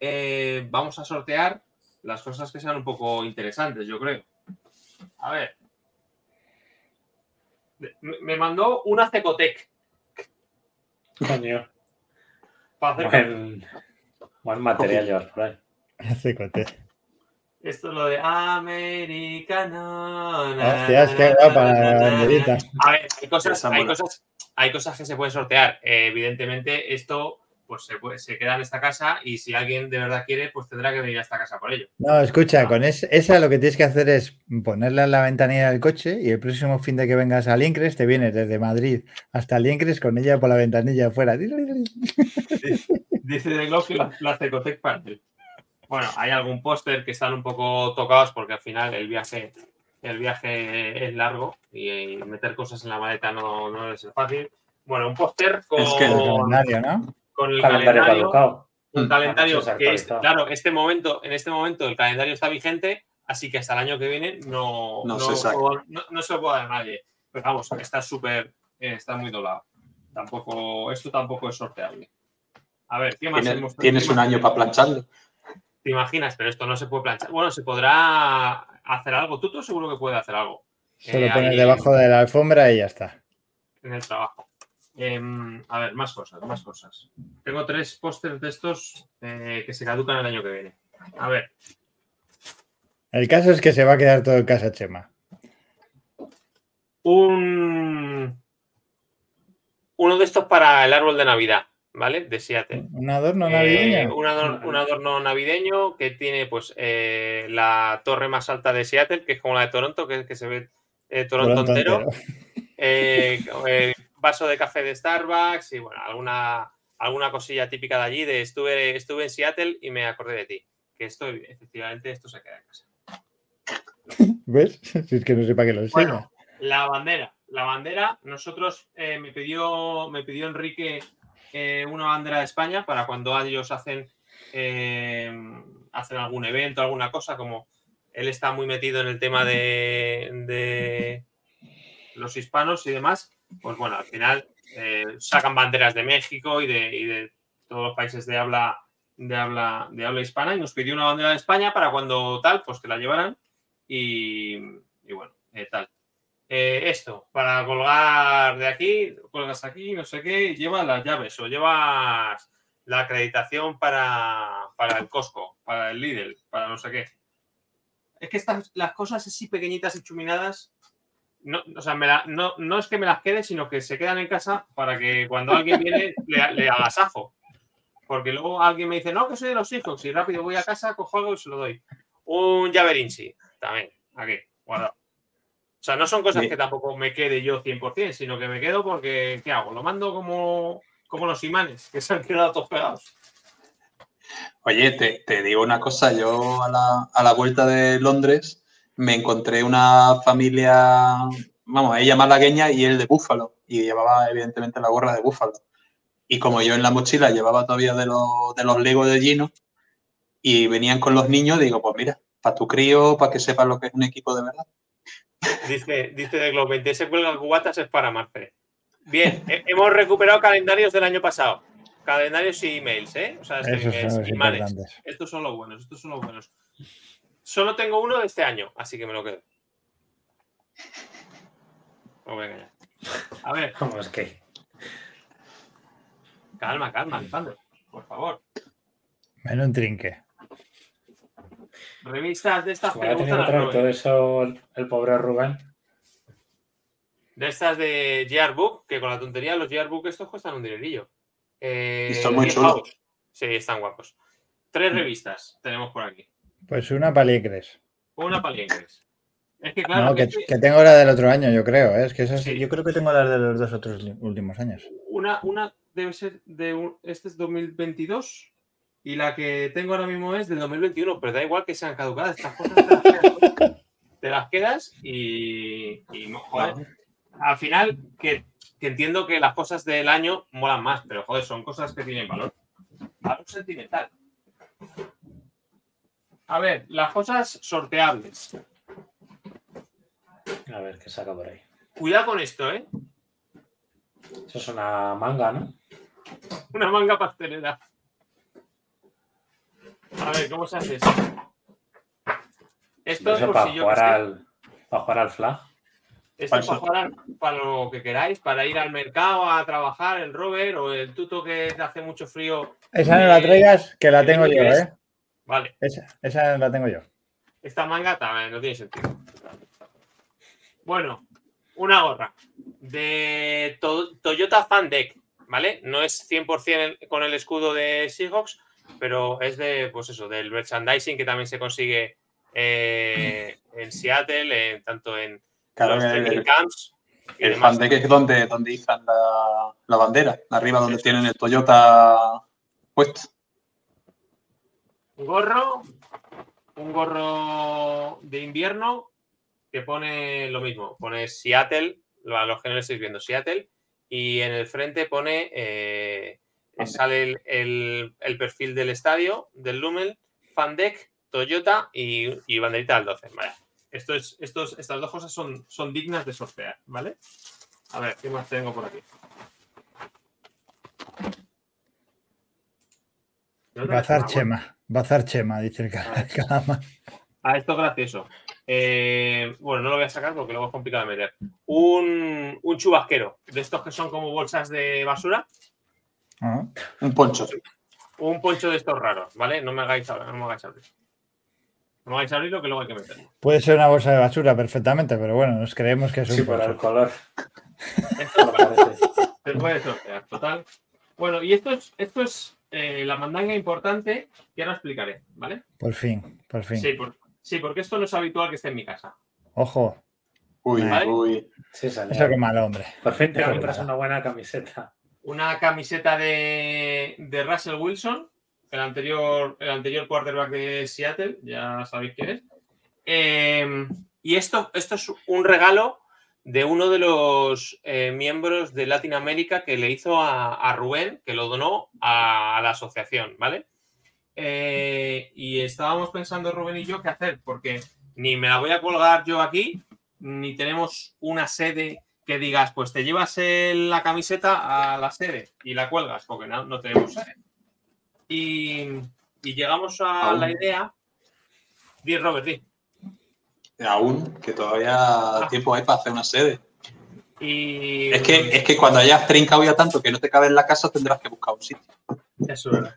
Eh, vamos a sortear las cosas que sean un poco interesantes, yo creo. A ver. Me me mandó una Cecotec. Coño. Para hacer- Buen, buen material llevas por ahí. Cote. Esto es lo de americano. qué na, guapa na, la banderita. A ver, hay cosas, hay cosas, hay cosas que se pueden sortear. Eh, evidentemente, esto pues se, puede- se queda en esta casa y si alguien de verdad quiere, pues tendrá que venir a esta casa por ello. No, escucha, con es- esa lo que tienes que hacer es ponerla en la ventanilla del coche y el próximo fin de que vengas a Liencres te vienes desde Madrid hasta Liencres con ella por la ventanilla afuera. Dice de Glock que la, la Cecotec Panel. Bueno, hay algún póster que están un poco tocados porque al final el viaje, el viaje es largo y, meter cosas en la maleta no, no es fácil. Bueno, un póster con, Es que El calendario, ¿no? Con el Calendario calendario. caducado. un Mm. calendario que es, claro, este momento, en este momento el calendario está vigente, así que hasta el año que viene no, No no, se puedo- no- no se lo puedo dar a nadie. Pero vamos, está súper, eh, está muy doblado. Tampoco, esto tampoco es sorteable. A ver, ¿qué más Tienes, hemos- tienes un año para plancharlo. Te imaginas, pero esto no se puede planchar. Bueno, se podrá hacer algo. Tú, tú seguro que puedes hacer algo. Solo Eh, pones ahí debajo de la alfombra y ya está. En el trabajo. Em, a ver, más cosas, más cosas. Tengo tres pósters de estos eh, que se caducan el año que viene. A ver, El caso es que se va a quedar todo en casa, Chema. un uno de estos para el árbol de Navidad, ¿vale? De Seattle. Un adorno Eh, navideño. un, ador- un adorno navideño que tiene pues eh, la torre más alta de Seattle, que es como la de Toronto, que, que se ve eh, Toronto, Toronto entero. entero. Vaso de café de Starbucks y bueno, alguna, alguna cosilla típica de allí de estuve, estuve en Seattle y me acordé de ti. Que esto, efectivamente, esto se queda en casa. ¿Ves? Si es que no sé para qué lo enseña. Bueno, la bandera. La bandera, nosotros eh, me pidió, me pidió Enrique eh, una bandera de España para cuando ellos hacen, eh, hacen algún evento, alguna cosa, como él está muy metido en el tema de, de los hispanos y demás, pues bueno, al final eh, sacan banderas de México y de, todos los países de habla, de habla, de habla hispana y nos pidió una bandera de España para cuando tal, pues que la llevaran y, bueno, eh, tal. Eh, esto, para colgar de aquí, cuelgas aquí, no sé qué, llevas las llaves o llevas la acreditación para, para el Costco, para el Lidl, para no sé qué. Es que estas, las cosas así pequeñitas y chuminadas, no, o sea, me la- no, no es que me las quede, sino que se quedan en casa para que cuando alguien viene le, le agasajo. Porque luego alguien me dice, no, que soy de los hijos, y rápido voy a casa, cojo algo y se lo doy. Un llaverinci, también, aquí, guardado. O sea, no son cosas que tampoco me quede yo 100%, sino que me quedo porque, ¿qué hago? Lo mando como, como los imanes, que se han quedado todos pegados. Oye, te, te digo una cosa, yo a la, a la vuelta de Londres me encontré una familia, vamos, ella malagueña y él de Búfalo, y llevaba evidentemente la gorra de Búfalo. Y como yo en la mochila llevaba todavía de los, de los Legos de Gino, y venían con los niños, digo, pues mira, para tu crío, para que sepas lo que es un equipo de verdad. Dice, dice de Globo 20, ese cuelga cubatas es para Marce. Bien, he- hemos recuperado calendarios del año pasado. Calendarios y emails, ¿eh? O sea, este, Esos emails, son los imanes. importantes. Estos son los buenos, estos son los buenos. Solo tengo uno de este año, así que me lo quedo. No voy a engañar. A ver, Vamos, que. calma, calma, Alejandro, por favor. Menos un trinque. Revistas de estas Robert. todo eso el, el pobre Rubén. De estas de GR Book, que con la tontería los GR Book estos cuestan un dinerillo. Eh, Y son muy 10 chulos. Sí, están guapos. Tres Mm. revistas tenemos por aquí. Pues una paliecres. Una para inglés. Es que claro, no, que, tengo la del otro año, yo creo. ¿eh? Es que esas- Sí. yo creo que tengo las de los dos otros últimos años. una, una debe ser de un- este es 2022 y la que tengo ahora mismo es del 2021, pero da igual que sean caducadas estas cosas. te las quedas. te las quedas y, y, joder, al final que, que entiendo que las cosas del año molan más, pero joder, son cosas que tienen valor. Valor sentimental. A ver, las cosas sorteables. A ver qué saca por ahí. Cuidado con esto, ¿eh? Eso es una manga, ¿no? Una manga pastelera. A ver, ¿cómo se hace esto? Esto es por para, si yo jugar al, para jugar al flag. esto es Para jugar para lo que queráis, para ir al mercado a trabajar, el Robert o el tuto que te hace mucho frío. Esa no la Eh, traigas, que la tengo yo. ¿eh? Vale, Esa, esa la tengo yo. esta manga también no tiene sentido. Bueno, una gorra de To- Toyota Fan Deck, ¿vale? No es 100% el- con el escudo de Seahawks, pero es de, pues eso, del merchandising que también se consigue eh, en Seattle, en- tanto en Claro, los el, camps y el demás. Fandek es donde, donde izan la, la bandera, arriba donde tienen el Toyota puesto. Un gorro, un gorro de invierno que pone lo mismo, pone Seattle, a los que no lo estáis viendo, Seattle, y en el frente pone, eh, sale el, el- el perfil del estadio, del Lumen, Fandec, Toyota y, y banderita del 12. Vale. Esto es, estos, estas dos cosas son, son dignas de sortear, ¿vale? A ver, ¿qué más tengo por aquí? Bazar buena- Chema. Bazar Chema, dice el ca- calamar. Ah, esto es gracioso. Eh, bueno, no lo voy a sacar porque luego es complicado de meter. Un, un chubasquero, de estos que son como bolsas de basura. Ah, Un poncho. Un poncho de estos raros, ¿vale? No me hagáis, ab- no me hagáis abrir. No me hagáis abrir lo que luego hay que meter. Puede ser una bolsa de basura perfectamente, pero bueno, nos creemos que es un Sí, por el color. Esto lo parece. se puede sortear, total. Bueno, y esto es, esto es eh, la mandanga importante que ahora explicaré, ¿vale? Por fin, por fin. Sí, por- sí, porque esto no es habitual que esté en mi casa. Ojo, Uy, Vale. uy. Sí, salió. eso que mal hombre. Por fin te compras una buena camiseta. una camiseta de, de Russell Wilson, el anterior, el anterior quarterback de Seattle, ya sabéis quién es. Eh, y esto, esto es un regalo de uno de los eh, miembros de Latinoamérica que le hizo a, a Rubén, que lo donó a, la asociación, ¿vale? Eh, y estábamos pensando Rubén y yo qué hacer, porque ni me la voy a colgar yo aquí, ni tenemos una sede que digas, pues te llevas el- la camiseta a la sede y la cuelgas, porque no, no tenemos sede. Y, y llegamos a la idea. Di, Robert, di. Aún, que todavía tiempo hay para hacer una sede. Y Es que, es que cuando hayas trincado ya tanto que no te cabe en la casa, tendrás que buscar un sitio. Eso es verdad.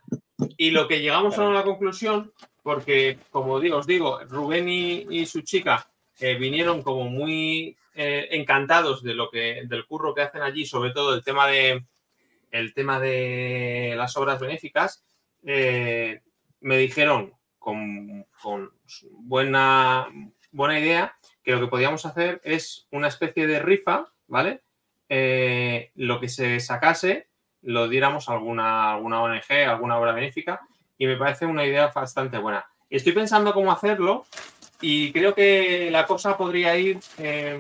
Y lo que llegamos a la conclusión, porque como digo, os digo, Rubén y, y su chica eh, vinieron como muy eh, encantados de lo que, del curro que hacen allí, sobre todo el tema de el tema de las obras benéficas, eh, me dijeron con, con buena, buena idea que lo que podíamos hacer es una especie de rifa, ¿vale? Eh, lo que se sacase lo diéramos a alguna, alguna ONG, alguna obra benéfica, y me parece una idea bastante buena. Estoy pensando cómo hacerlo y creo que la cosa podría ir eh,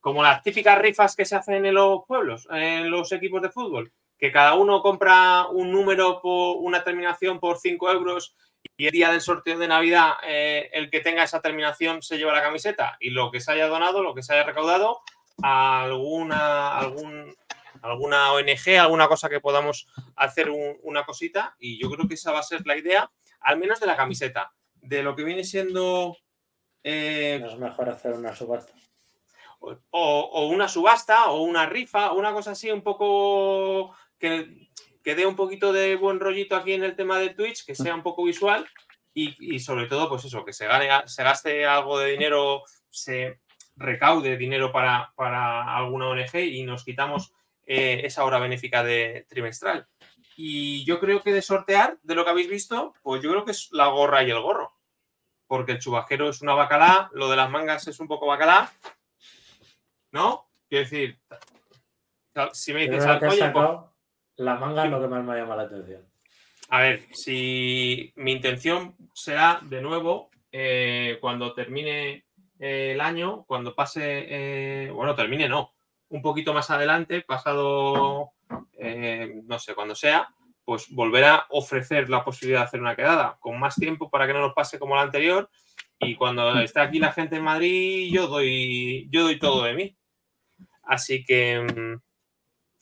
como las típicas rifas que se hacen en los pueblos, en los equipos de fútbol, que cada uno compra un número por una terminación por 5 euros y el día del sorteo de Navidad eh, el que tenga esa terminación se lleva la camiseta y lo que se haya donado, lo que se haya recaudado, a alguna, algún, alguna ONG, alguna cosa que podamos hacer un- una cosita y yo creo que esa va a ser la idea, al menos de la camiseta. De lo que viene siendo eh, No es mejor hacer una subasta. o, o una subasta o una rifa o una cosa así un poco que, que dé un poquito de buen rollito aquí en el tema de Twitch, que sea un poco visual y, y sobre todo pues eso, que se, gane, se gaste algo de dinero, se recaude dinero para, para alguna ONG y nos quitamos eh, esa hora benéfica de trimestral. Y yo creo que de sortear, de lo que habéis visto, pues yo creo que es la gorra y el gorro. Porque el chubasquero es una bacalá, lo de las mangas es un poco bacalá, ¿no? Quiero decir, si me dices, oye, la manga es lo que más me ha llamado la atención. a ver, si mi intención será de nuevo, eh, cuando termine eh, el año, cuando pase, eh, bueno, termine no, un poquito más adelante, pasado, no sé, cuando sea, pues volver a ofrecer la posibilidad de hacer una quedada con más tiempo para que no nos pase como la anterior. Y cuando esté aquí la gente en Madrid, yo doy, yo doy todo de mí. Así que, mm,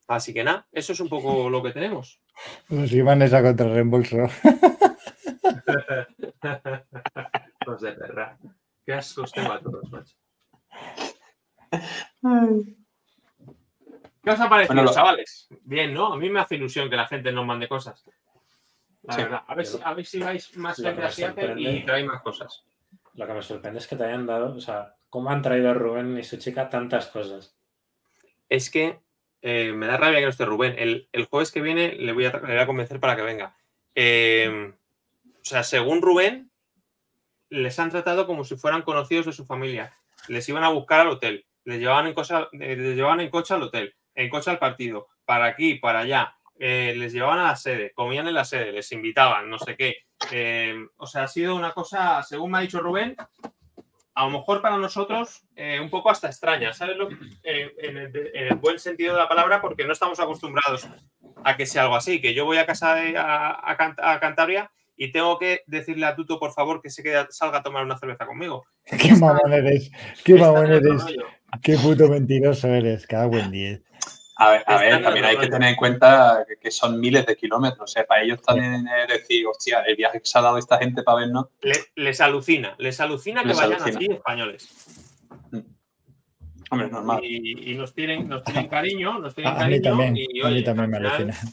así que nada, eso es un poco lo que tenemos. Los imanes a contrarreembolso. Los de perra. Qué ascos tengo a todos, macho. ¿Qué os ha parecido, Bueno, lo- chavales? Bien, ¿no? A mí me hace ilusión que la gente nos mande cosas. La Sí. verdad. A ver, si, a ver si vais más gente así y traéis más cosas. Lo que me sorprende es que te hayan dado, o sea, ¿cómo han traído a Rubén y su chica tantas cosas? Es que eh, me da rabia que no esté Rubén. El, el jueves que viene le voy, a, le voy a convencer para que venga. Eh, o sea, según Rubén, les han tratado como si fueran conocidos de su familia. Les iban a buscar al hotel, les llevaban en, eh, les llevaban en coche al hotel, en coche al partido, para aquí, para allá. les llevaban a la sede, comían en la sede, les invitaban, no sé qué. O sea, ha sido una cosa, según me ha dicho Rubén, a lo mejor para nosotros eh, un poco hasta extraña, ¿sabes? Lo, eh, en, el, en el buen sentido de la palabra, porque no estamos acostumbrados a que sea algo así, que yo voy a casa de, a, a Cant- a Cantabria y tengo que decirle a Tuto, por favor, que se quede, salga a tomar una cerveza conmigo. Qué mamón eres. Qué mamón eres. Qué puto mentiroso eres. Cago en 10. A ver, a también hay que tener en cuenta que, que son miles de kilómetros. O sea, para ellos también es decir, hostia, el viaje que se ha dado esta gente para vernos. Le- les alucina, les alucina que Les vayan alucina. así españoles. Hombre, es normal. Y, y nos, tienen, nos tienen cariño, nos tienen A, a cariño. mí también. y, a oye, mí también me al final- alucina.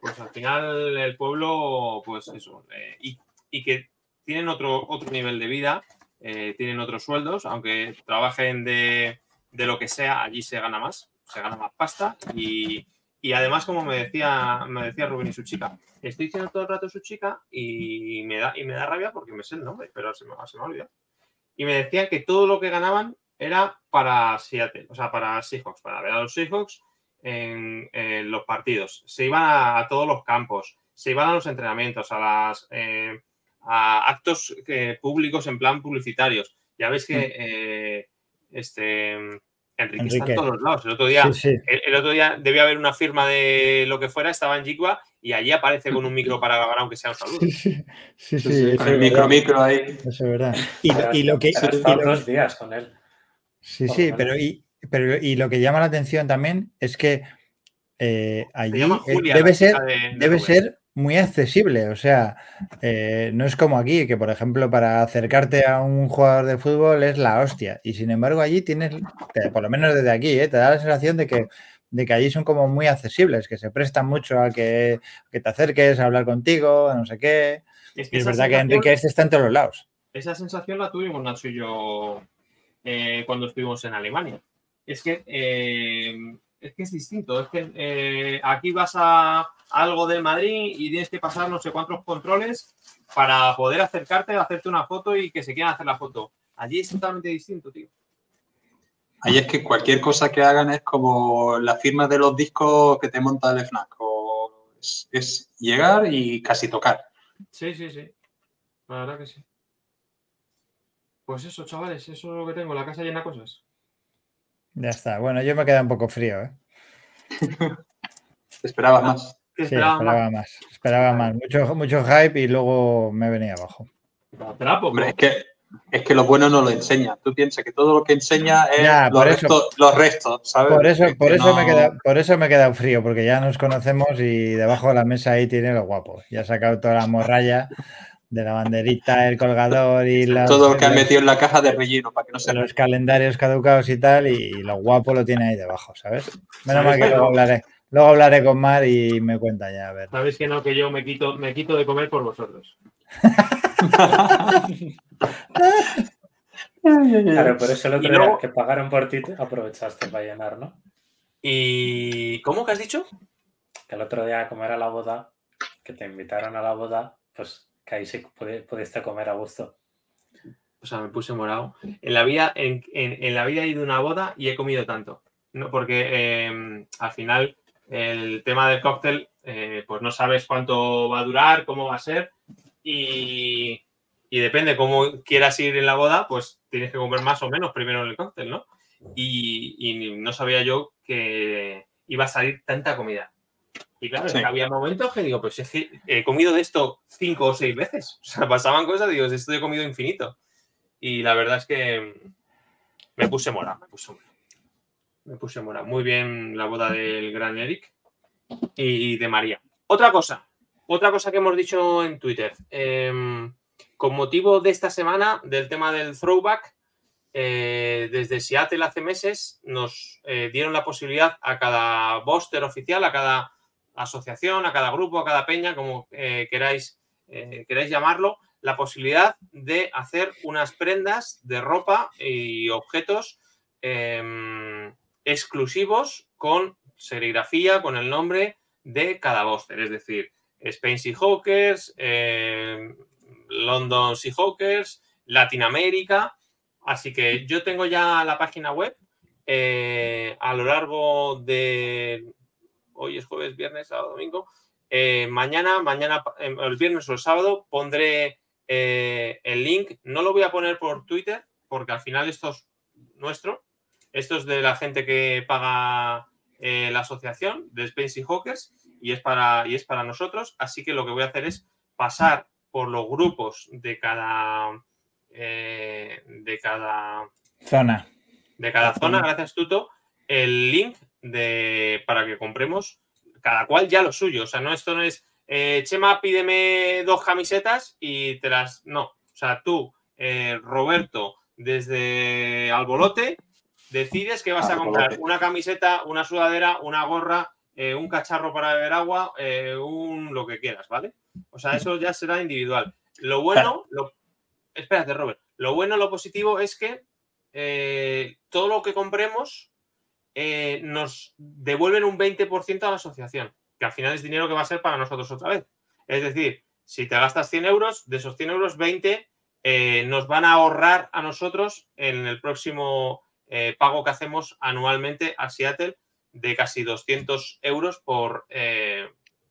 pues al final el pueblo, pues eso, eh, y, y que tienen otro, otro nivel de vida, eh, tienen otros sueldos, aunque trabajen de, de lo que sea, allí se gana más, se gana más pasta y, y además, como me decía, me decía Rubén y su chica, estoy diciendo todo el rato su chica y me da, y me da rabia porque me sé el nombre, pero se me, se me ha olvidado. Y me decía que todo lo que ganaban era para Seattle, o sea, para Seahawks, para ver a los Seahawks en, en los partidos. Se iban a, a todos los campos, se iban a los entrenamientos, a las eh, a actos eh, públicos en plan publicitarios. Ya veis que eh, este Enrique, está en todos los lados. El otro día, Sí, sí. el, el otro día debía haber una firma de lo que fuera, estaba en Jigua y allí aparece con un micro para grabar, aunque sea un saludo. Sí, sí, sí, con el micro, verdad, micro ahí. eso es verdad. Y, lo- y lo que, y días con él. sí, por sí, pero y, pero y lo que llama la atención también es que eh, Se allí llama eh, Julia, debe ser, de- de debe Rubén. ser muy accesible. O sea, eh, no es como aquí, que por ejemplo, para acercarte a un jugador de fútbol es la hostia. Y sin embargo, allí tienes, te- por lo menos desde aquí, eh, te da la sensación de que, de que allí son como muy accesibles, que se prestan mucho a que, que te acerques a hablar contigo, a no sé qué. Es Y es esa verdad que Enrique este está en todos los lados. esa sensación la tuvimos Nacho y yo eh, cuando estuvimos en Alemania. Es que, es que es distinto. Es que eh, aquí vas a algo del Madrid y tienes que pasar no sé cuántos controles para poder acercarte, hacerte una foto y que se quieran hacer la foto. Allí es totalmente distinto, tío. Ahí es que cualquier cosa que hagan es como la firma de los discos que te monta el FNAC. O es, es llegar y casi tocar. Sí, sí, sí. La verdad que sí. Pues eso, chavales, eso es lo que tengo. La casa llena de cosas. Ya está. Bueno, yo me queda un poco frío, ¿eh? Esperabas más. ¿Qué Sí, esperaban más? esperaba más. Esperaba más. Mucho, mucho hype y luego me venía abajo. Trapo, Hombre, es que, es que lo bueno no lo enseña. Tú piensas que todo lo que enseña es Ya, los, restos, los restos, ¿sabes? Por eso, Es por que eso me quedado, por eso me he quedado frío, porque ya nos conocemos y debajo de la mesa ahí tiene lo guapo. Ya ha sacado toda la morralla de la banderita, el colgador y las- Todo lo que han metido en la caja de relleno para que no se los calendarios caducados y tal, y, lo guapo lo tiene ahí debajo, ¿sabes? Menos mal que luego hablaré, luego hablaré con Mar y me cuenta ya, a ver. Sabéis que no, que yo me quito, me quito de comer por vosotros. Claro, por eso el otro Y luego- día que pagaron por ti te aprovechaste para llenar, ¿no? ¿Y cómo que has dicho? Que el otro día, como era la boda, que te invitaron a la boda, pues que ahí sí pudi- pudiste comer a gusto. O sea, me puse morado. En la vida, en, en- la vida he ido a una boda y he comido tanto. No, porque eh, al final el tema del cóctel, eh, pues no sabes cuánto va a durar, cómo va a ser. Y, y depende cómo quieras ir en la boda, pues tienes que comer más o menos primero en el cóctel, ¿no? Y, y no sabía yo que iba a salir tanta comida. Y claro, Sí. había momentos que digo, pues es que he comido de esto cinco o seis veces. O sea, pasaban cosas, digo, esto he comido infinito. Y la verdad es que me puse mora, me puse mora. Me puse mora. Muy bien la boda del gran Eric y de María. Otra cosa, otra cosa que hemos dicho en Twitter. Em, con motivo de esta semana, del tema del throwback, eh, desde Seattle hace meses nos eh, dieron la posibilidad a cada bóster oficial, a cada asociación, a cada grupo, a cada peña, como eh, queráis, eh, queráis llamarlo, la posibilidad de hacer unas prendas de ropa y objetos em, exclusivos con serigrafía, con el nombre de cada bóster. Es decir, Spain Seahawkers, em, London Seahawkers, Latinoamérica. Así que yo tengo ya la página web. eh, a lo largo de hoy es jueves, viernes, sábado, domingo. Eh, mañana, mañana, eh, el viernes o el sábado, pondré eh, el link. No lo voy a poner por Twitter, porque al final esto es nuestro. Esto es de la gente que paga eh, la asociación de Space Hawkers y es, para, y es para nosotros. Así que lo que voy a hacer es pasar por los grupos de cada. de cada Zona. de cada zona, gracias Tuto, el link de, para que compremos cada cual ya lo suyo. O sea, no, esto no es, eh, Chema, pídeme dos camisetas y te las... No, o sea, tú, eh, Roberto, desde Albolote, decides que vas a comprar una camiseta, una sudadera, una gorra, eh, un cacharro para beber agua, un lo que quieras, ¿vale? O sea, eso ya será individual. Lo bueno, lo- espérate, Robert, lo bueno, lo positivo es que todo lo que compremos eh, nos devuelven un 20% a la asociación, que al final es dinero que va a ser para nosotros otra vez. Es decir, si te gastas 100 euros, de esos 100 euros, 20 eh, nos van a ahorrar a nosotros en el próximo eh, pago que hacemos anualmente a Seattle de casi 200 euros por,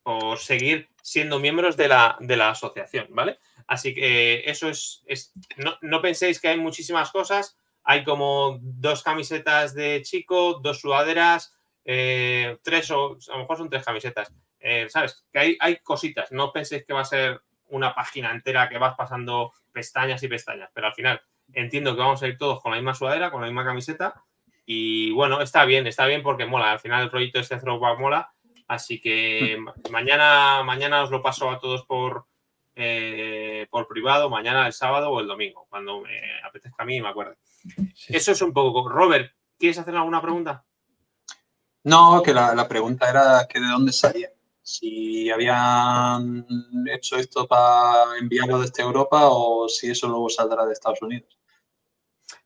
por seguir siendo miembros de la, de la asociación, ¿vale? Así que eso es, es- no, no penséis que hay muchísimas cosas, hay como dos camisetas de chico, dos sudaderas, eh, tres o a lo mejor son tres camisetas. Eh, ¿Sabes? Que hay, hay cositas. No penséis que va a ser una página entera que vas pasando pestañas y pestañas, pero al final entiendo que vamos a ir todos con la misma sudadera, con la misma camiseta. Y bueno, está bien, está bien porque mola. Al final el proyecto este Throwback mola. Así que ma- mañana, mañana os lo paso a todos por, eh, por privado, mañana el sábado o el domingo, cuando me apetezca a mí y me acuerde. Sí, Eso es un poco. Robert, ¿quieres hacer alguna pregunta? No, que la, la pregunta era que de dónde salía. Si habían hecho esto para enviarlo desde Europa o si eso luego saldrá de Estados Unidos.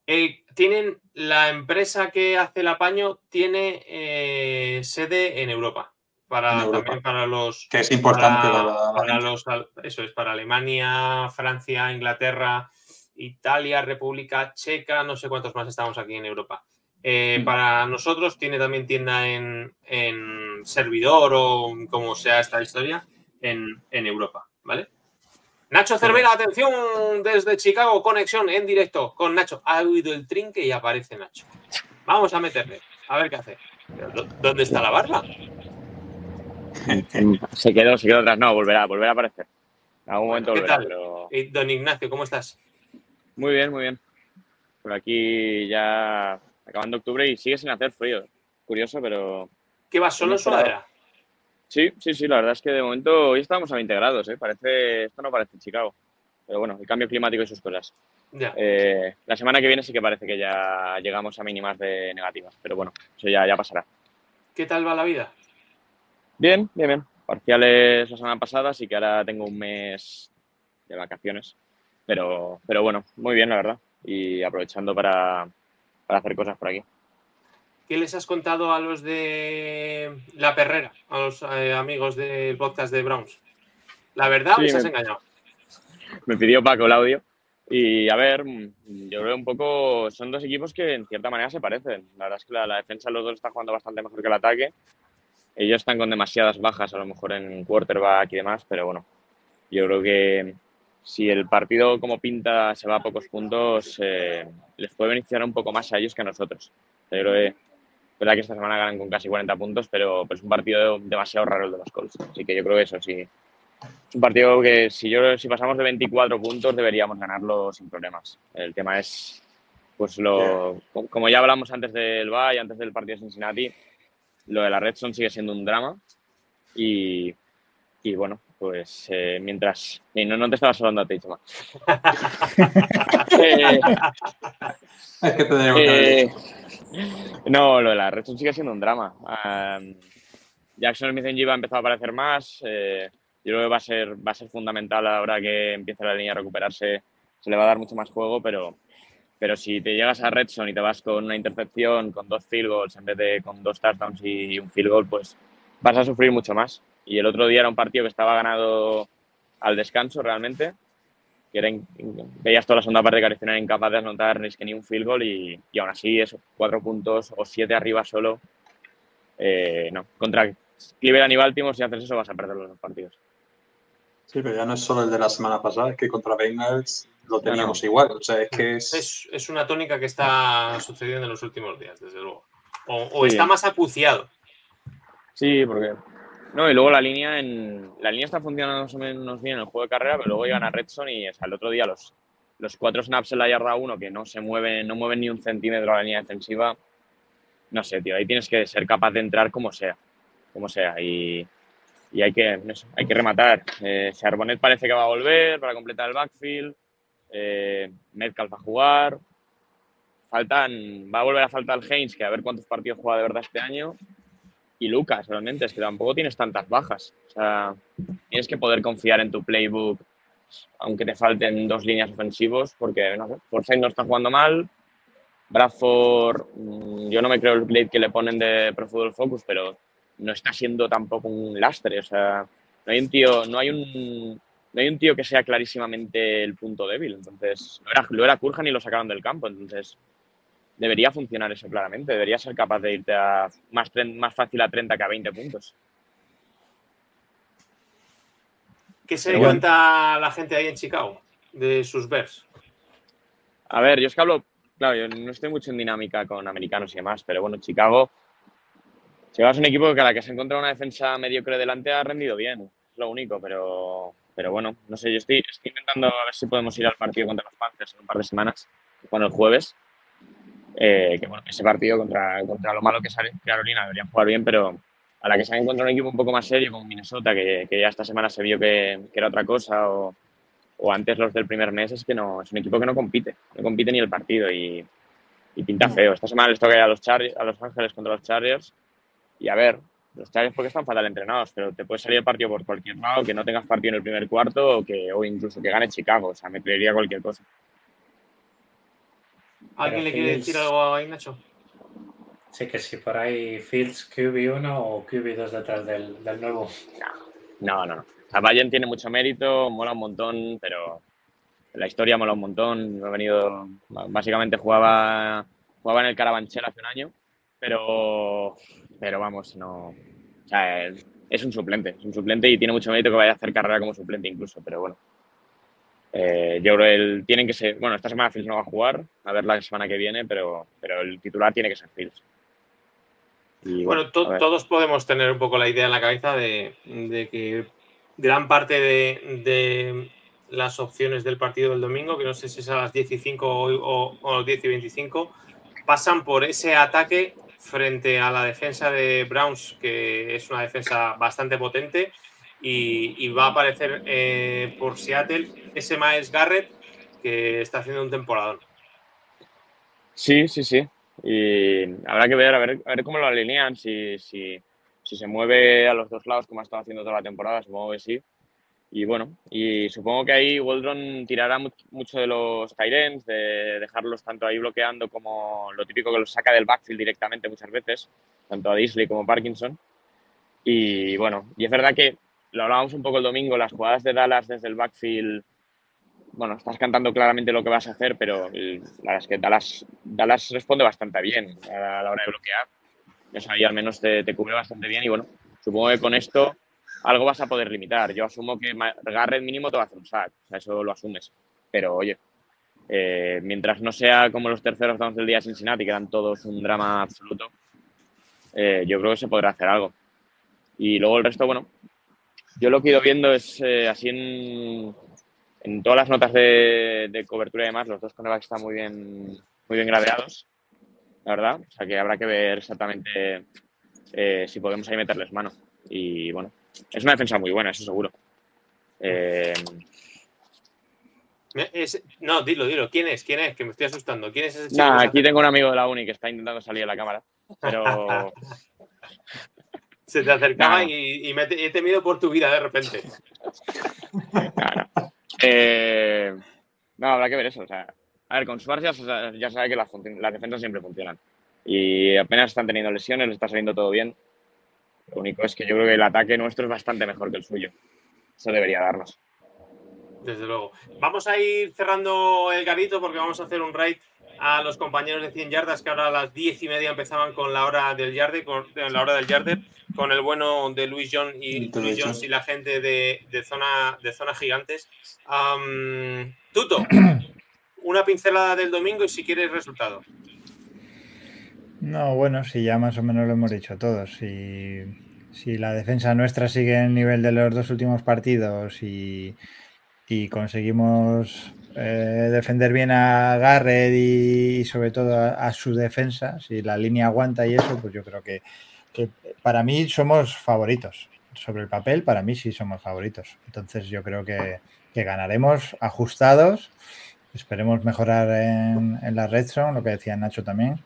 Eh, tienen la empresa que hace el apaño tiene eh, sede en Europa para también para los Que es importante para, para, la para gente. los eso es para Alemania, Francia, Inglaterra, Italia, República Checa, no sé cuántos más estamos aquí en Europa. Eh, Mm. Para nosotros tiene también tienda en, en servidor o como sea esta historia en, en Europa, ¿vale? Nacho Cervera, atención desde Chicago, conexión en directo con Nacho. Ha oído el trinque y aparece Nacho. Vamos a meterle, a ver qué hace. Pero, ¿dó- ¿Dónde está la barba? Se quedó, se quedó atrás. No, volverá, volverá a aparecer. En algún momento ¿qué volverá, tal? pero Eh, Don Ignacio, ¿cómo estás? muy bien, muy bien. Por aquí ya acabando octubre y sigue sin hacer frío. Curioso, pero ¿Qué vas solo en sudadera? sí, sí, sí, la verdad es que de momento hoy estábamos a 20 grados, ¿eh? Parece, esto no parece Chicago. Pero bueno, el cambio climático y sus cosas. Ya. Eh, la semana que viene sí que parece que ya llegamos a mínimas de negativas, pero bueno, eso ya, ya pasará. ¿Qué tal va la vida? Bien, bien, bien. Parciales la semana pasada, así que ahora tengo un mes de vacaciones. Pero, pero bueno, muy bien, la verdad. Y aprovechando para, para hacer cosas por aquí. ¿Qué les has contado a los de La Perrera, a los eh, amigos del podcast de Browns? ¿La verdad o Sí, les has me- engañado? Me pidió Paco el audio. Y a ver, yo creo un poco, son dos equipos que en cierta manera se parecen. La verdad es que la, la defensa de los dos está jugando bastante mejor que el ataque. Ellos están con demasiadas bajas, a lo mejor en quarterback y demás, pero bueno, yo creo que si el partido como pinta se va a pocos puntos, eh, les puede beneficiar un poco más a ellos que a nosotros. Yo creo que verdad que esta semana ganan con casi 40 puntos, pero, pero es un partido demasiado raro el de los Colts. Así que yo creo que eso sí. Es un partido que si yo si pasamos de 24 puntos deberíamos ganarlo sin problemas. El tema es, pues lo, como ya hablamos antes del Bay, antes del partido de Cincinnati, lo de la Redstone sigue siendo un drama y, y bueno, pues eh, mientras... y no, no te estabas hablando a ti, Chema. Eh, Es que eh, no, lo de la Redstone sigue siendo un drama. Um, Jackson Smith en va a empezar a aparecer más. yo creo que va a ser, va a ser fundamental ahora que empiece la línea a recuperarse. Se le va a dar mucho más juego, pero, pero si te llegas a Redstone y te vas con una intercepción, con dos field goals en vez de con dos touchdowns y un field goal, pues vas a sufrir mucho más. Y el otro día era un partido que estaba ganado al descanso realmente. Que era in- veías toda la segunda parte que Arizona era incapaz de anotar ni es que ni un field goal y, y aún así eso, cuatro puntos o siete arriba solo. eh, no, contra Cleveland y Baltimore si haces eso vas a perder los dos partidos. Sí, pero ya no es solo el de la semana pasada, es que contra Bengals lo teníamos igual. O sea, es que es. Es, es una tónica que está sucediendo en los últimos días, desde luego. O, o Sí. está más acuciado. Sí, porque. No, y luego la línea en. La línea está funcionando más o menos bien en el juego de carrera, pero luego llegan a Redstone y o sea, el otro día los, los cuatro snaps en la yarda 1 que no se mueven, no mueven ni un centímetro a la línea defensiva. No sé, tío, ahí tienes que ser capaz de entrar como sea. Como sea. Y, y hay que, no sé, hay que rematar. Eh, Charbonnet parece que va a volver para completar el backfield. Eh, va a jugar. Faltan, va a volver a faltar Haynes, que a ver cuántos partidos juega de verdad este año y Lucas, realmente, es que tampoco tienes tantas bajas. O sea, tienes que poder confiar en tu playbook, aunque te falten dos líneas ofensivos, porque no sé, no está jugando mal. Bradford, mm, yo no me creo el blade que le ponen de Pro Football Focus, pero no está siendo tampoco un lastre. O sea, no hay un tío, no hay un, no hay un tío que sea clarísimamente el punto débil. Entonces, lo era, lo era Kurhan y lo sacaron del campo. Entonces, debería funcionar eso claramente. Debería ser capaz de irte a más, más fácil a 30 que a 20 puntos. ¿Qué se bueno. cuenta la gente ahí en Chicago de sus Bears? A ver, yo es que hablo, claro, yo no estoy mucho en dinámica con americanos y demás, pero bueno, Chicago, Chicago es un equipo que a la que se encuentra una defensa mediocre delante ha rendido bien, es lo único, pero, pero bueno, no sé, yo estoy, intentando a ver si podemos ir al partido contra los Panthers en un par de semanas, bueno, el jueves, eh, que bueno, ese partido contra, contra lo malo que sale Carolina deberían jugar bien, pero a la que se encuentra un equipo un poco más serio como Minnesota, que, que ya esta semana se vio que, que era otra cosa, o, o antes los del primer mes, es que no, es un equipo que no compite, no compite ni el partido y, y pinta feo. Esta semana les toca a los, Chargers, a los Ángeles contra los Chargers y a ver, los Chargers porque están fatal entrenados, pero te puede salir el partido por cualquier lado, que no tengas partido en el primer cuarto o, que, o incluso que gane Chicago, o sea, me creería cualquier cosa. ¿Alguien le quiere Fields- decir algo a Ignacio? Sí que sí, por ahí Fields QB1 o QB2 detrás del, del nuevo. No, no, no. O sea, Bayern tiene mucho mérito, mola un montón, pero la historia mola un montón. Ha venido, básicamente jugaba, jugaba en el Carabanchel hace un año, pero, pero vamos, no. O sea, es, un suplente, es un suplente y tiene mucho mérito que vaya a hacer carrera como suplente incluso, pero bueno. Eh, yo creo que el, tienen que ser, bueno, esta semana Fields no va a jugar, a ver la semana que viene, pero, pero el titular tiene que ser Fields. Y Bueno, to- a ver. todos podemos tener un poco la idea en la cabeza de, de que gran parte de, de las opciones del partido del domingo, que no sé si es a las 10 y 5 o, o, o a las 10 y 25, pasan por ese ataque frente a la defensa de Browns, que es una defensa bastante potente, y, va a aparecer eh, por Seattle ese Miles Garrett que está haciendo un temporadón. Sí, sí, sí. Y habrá que ver, a ver, a ver cómo lo alinean, si, si, si se mueve a los dos lados como ha estado haciendo toda la temporada, supongo que sí. Y bueno, y supongo que ahí Waldron tirará mu- mucho de los Tyrants, de dejarlos tanto ahí bloqueando como lo típico que los saca del backfield directamente muchas veces, tanto a Disley como Parkinson. Y bueno, y es verdad que lo hablábamos un poco el domingo, las jugadas de Dallas desde el backfield bueno, estás cantando claramente lo que vas a hacer, pero la es que Dallas, Dallas responde bastante bien a la hora de bloquear. Eso ahí al menos te, te cubre bastante bien y bueno, supongo que con esto algo vas a poder limitar. Yo asumo que Garrett mínimo te va a hacer un sack, o sea, eso lo asumes. Pero oye, eh, mientras no sea como los terceros downs del día de Cincinnati, que eran todos un drama absoluto, eh, yo creo que se podrá hacer algo. Y luego el resto, bueno, yo lo que he ido viendo es eh, así en, en, todas las notas de, cobertura y demás, los dos cornerbacks están muy bien, muy bien gradeados, la verdad. O sea que habrá que ver exactamente si podemos ahí meterles mano. Y bueno, es una defensa muy buena, eso seguro. Eh, no, dilo, dilo. ¿Quién es? ¿Quién es? Que me estoy asustando. ¿Quién es ese chico? aquí tengo un amigo de la uni que está intentando salir de la cámara, pero... Se te acercaba y, me he temido por tu vida de repente. Eh, no, habrá que ver eso. O sea, a ver, con Suárez ya, ya sabe que las, las defensas siempre funcionan. Y apenas están teniendo lesiones, le está saliendo todo bien. Lo único es que yo creo que el ataque nuestro es bastante mejor que el suyo. Eso debería darnos. Desde luego. Vamos a ir cerrando el garito porque vamos a hacer un raid a los compañeros de 100 yardas que ahora a las 10 y media empezaban con la hora del yarde, con la hora del yarder, con el bueno de Luis John y Luis Jones y la gente de, zona de zona gigantes. Tuto, una pincelada del domingo y si quieres resultado. No, bueno, si ya más o menos lo hemos dicho todos. Si, la defensa nuestra sigue en nivel de los dos últimos partidos y, conseguimos eh, defender bien a Garrett y, sobre todo a, su defensa, si la línea aguanta y eso, pues yo creo que, para mí somos favoritos. Sobre el papel, para mí sí somos favoritos. Entonces yo creo que, ganaremos ajustados. Esperemos mejorar en, en la red zone, lo que decía Nacho también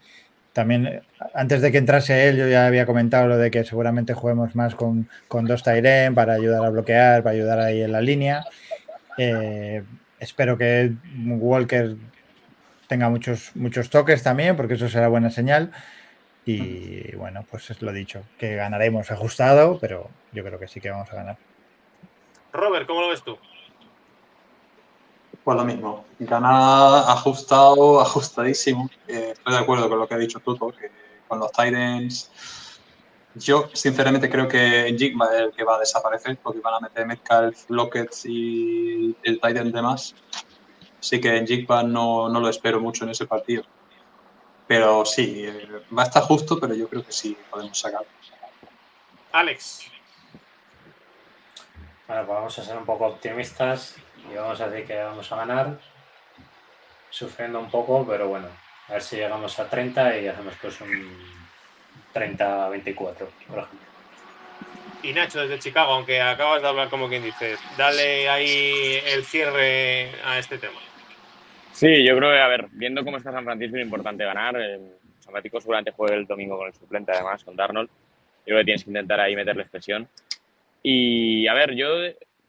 también antes de que entrase él, yo ya había comentado lo de que seguramente juguemos más con, dos Tyren para ayudar a bloquear, para ayudar ahí en la línea. Eh, espero que Walker tenga muchos, muchos toques también, porque eso será buena señal. Y bueno, pues es lo dicho, que ganaremos ajustado, pero yo creo que sí que vamos a ganar. Robert, ¿cómo lo ves tú? Pues lo mismo, ganar ajustado, ajustadísimo. Eh, estoy de acuerdo con lo que ha dicho Tuto, que con los Titans. Yo, sinceramente, creo que Jigma es el que va a desaparecer porque van a meter Metcalf, Lockett y el Titan de más. Así que en Jigma no, no lo espero mucho en ese partido. Pero sí, eh, va a estar justo, pero yo creo que sí podemos sacar. Alex. Bueno, pues vamos a ser un poco optimistas y vamos a decir que vamos a ganar, sufriendo un poco, pero bueno, a ver si llegamos a 30 y hacemos pues un 30-24, por ejemplo. Y Nacho, desde Chicago, aunque acabas de hablar como quien dice, dale ahí el cierre a este tema. Sí, yo creo que, a ver, viendo cómo está San Francisco, es importante ganar. San Francisco seguramente juegue el domingo con el suplente, además, con Darnold. Yo creo que tienes que intentar ahí meterle presión. Y, a ver, yo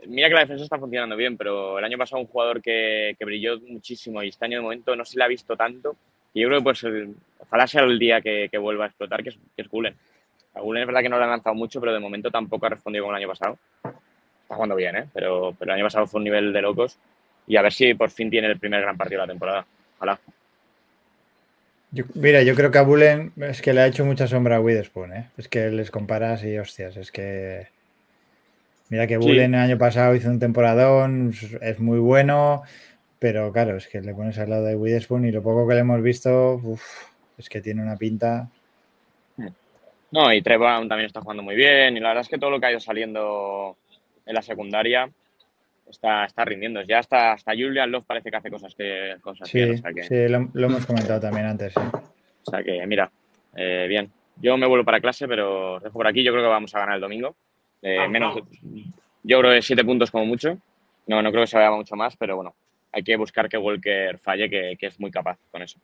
Mira que la defensa está funcionando bien, pero el año pasado un jugador que, brilló muchísimo y este año de momento no se le ha visto tanto. Y yo creo que pues ojalá sea el día que, vuelva a explotar, que es, que es Gulen. A Gulen es verdad que no le ha lanzado mucho, pero de momento tampoco ha respondido como el año pasado. Está jugando bien, ¿eh? Pero, pero el año pasado fue un nivel de locos. Y a ver si por fin tiene el primer gran partido de la temporada. Ojalá. mira, yo creo que a Bullen es que le ha hecho mucha sombra a Witherspoon, ¿eh? Es que les comparas y hostias, es que Mira que Bullen el año pasado hizo un temporadón, es muy bueno, pero claro, es que le pones al lado de Witherspoon y lo poco que le hemos visto, es que tiene una pinta. No, y Trevor también está jugando muy bien, y la verdad es que todo lo que ha ido saliendo en la secundaria está, está rindiendo. Ya hasta, hasta Julian Love parece que hace cosas que. Cosas sí, sí lo, hemos comentado también antes. O sea que, mira, eh, bien. Yo me vuelvo para clase, pero dejo por aquí. Yo creo que vamos a ganar el domingo. Eh, ah, menos, yo creo que siete puntos como mucho. No, no creo que se vaya mucho más, pero bueno, hay que buscar que Walker falle, que, es muy capaz con eso.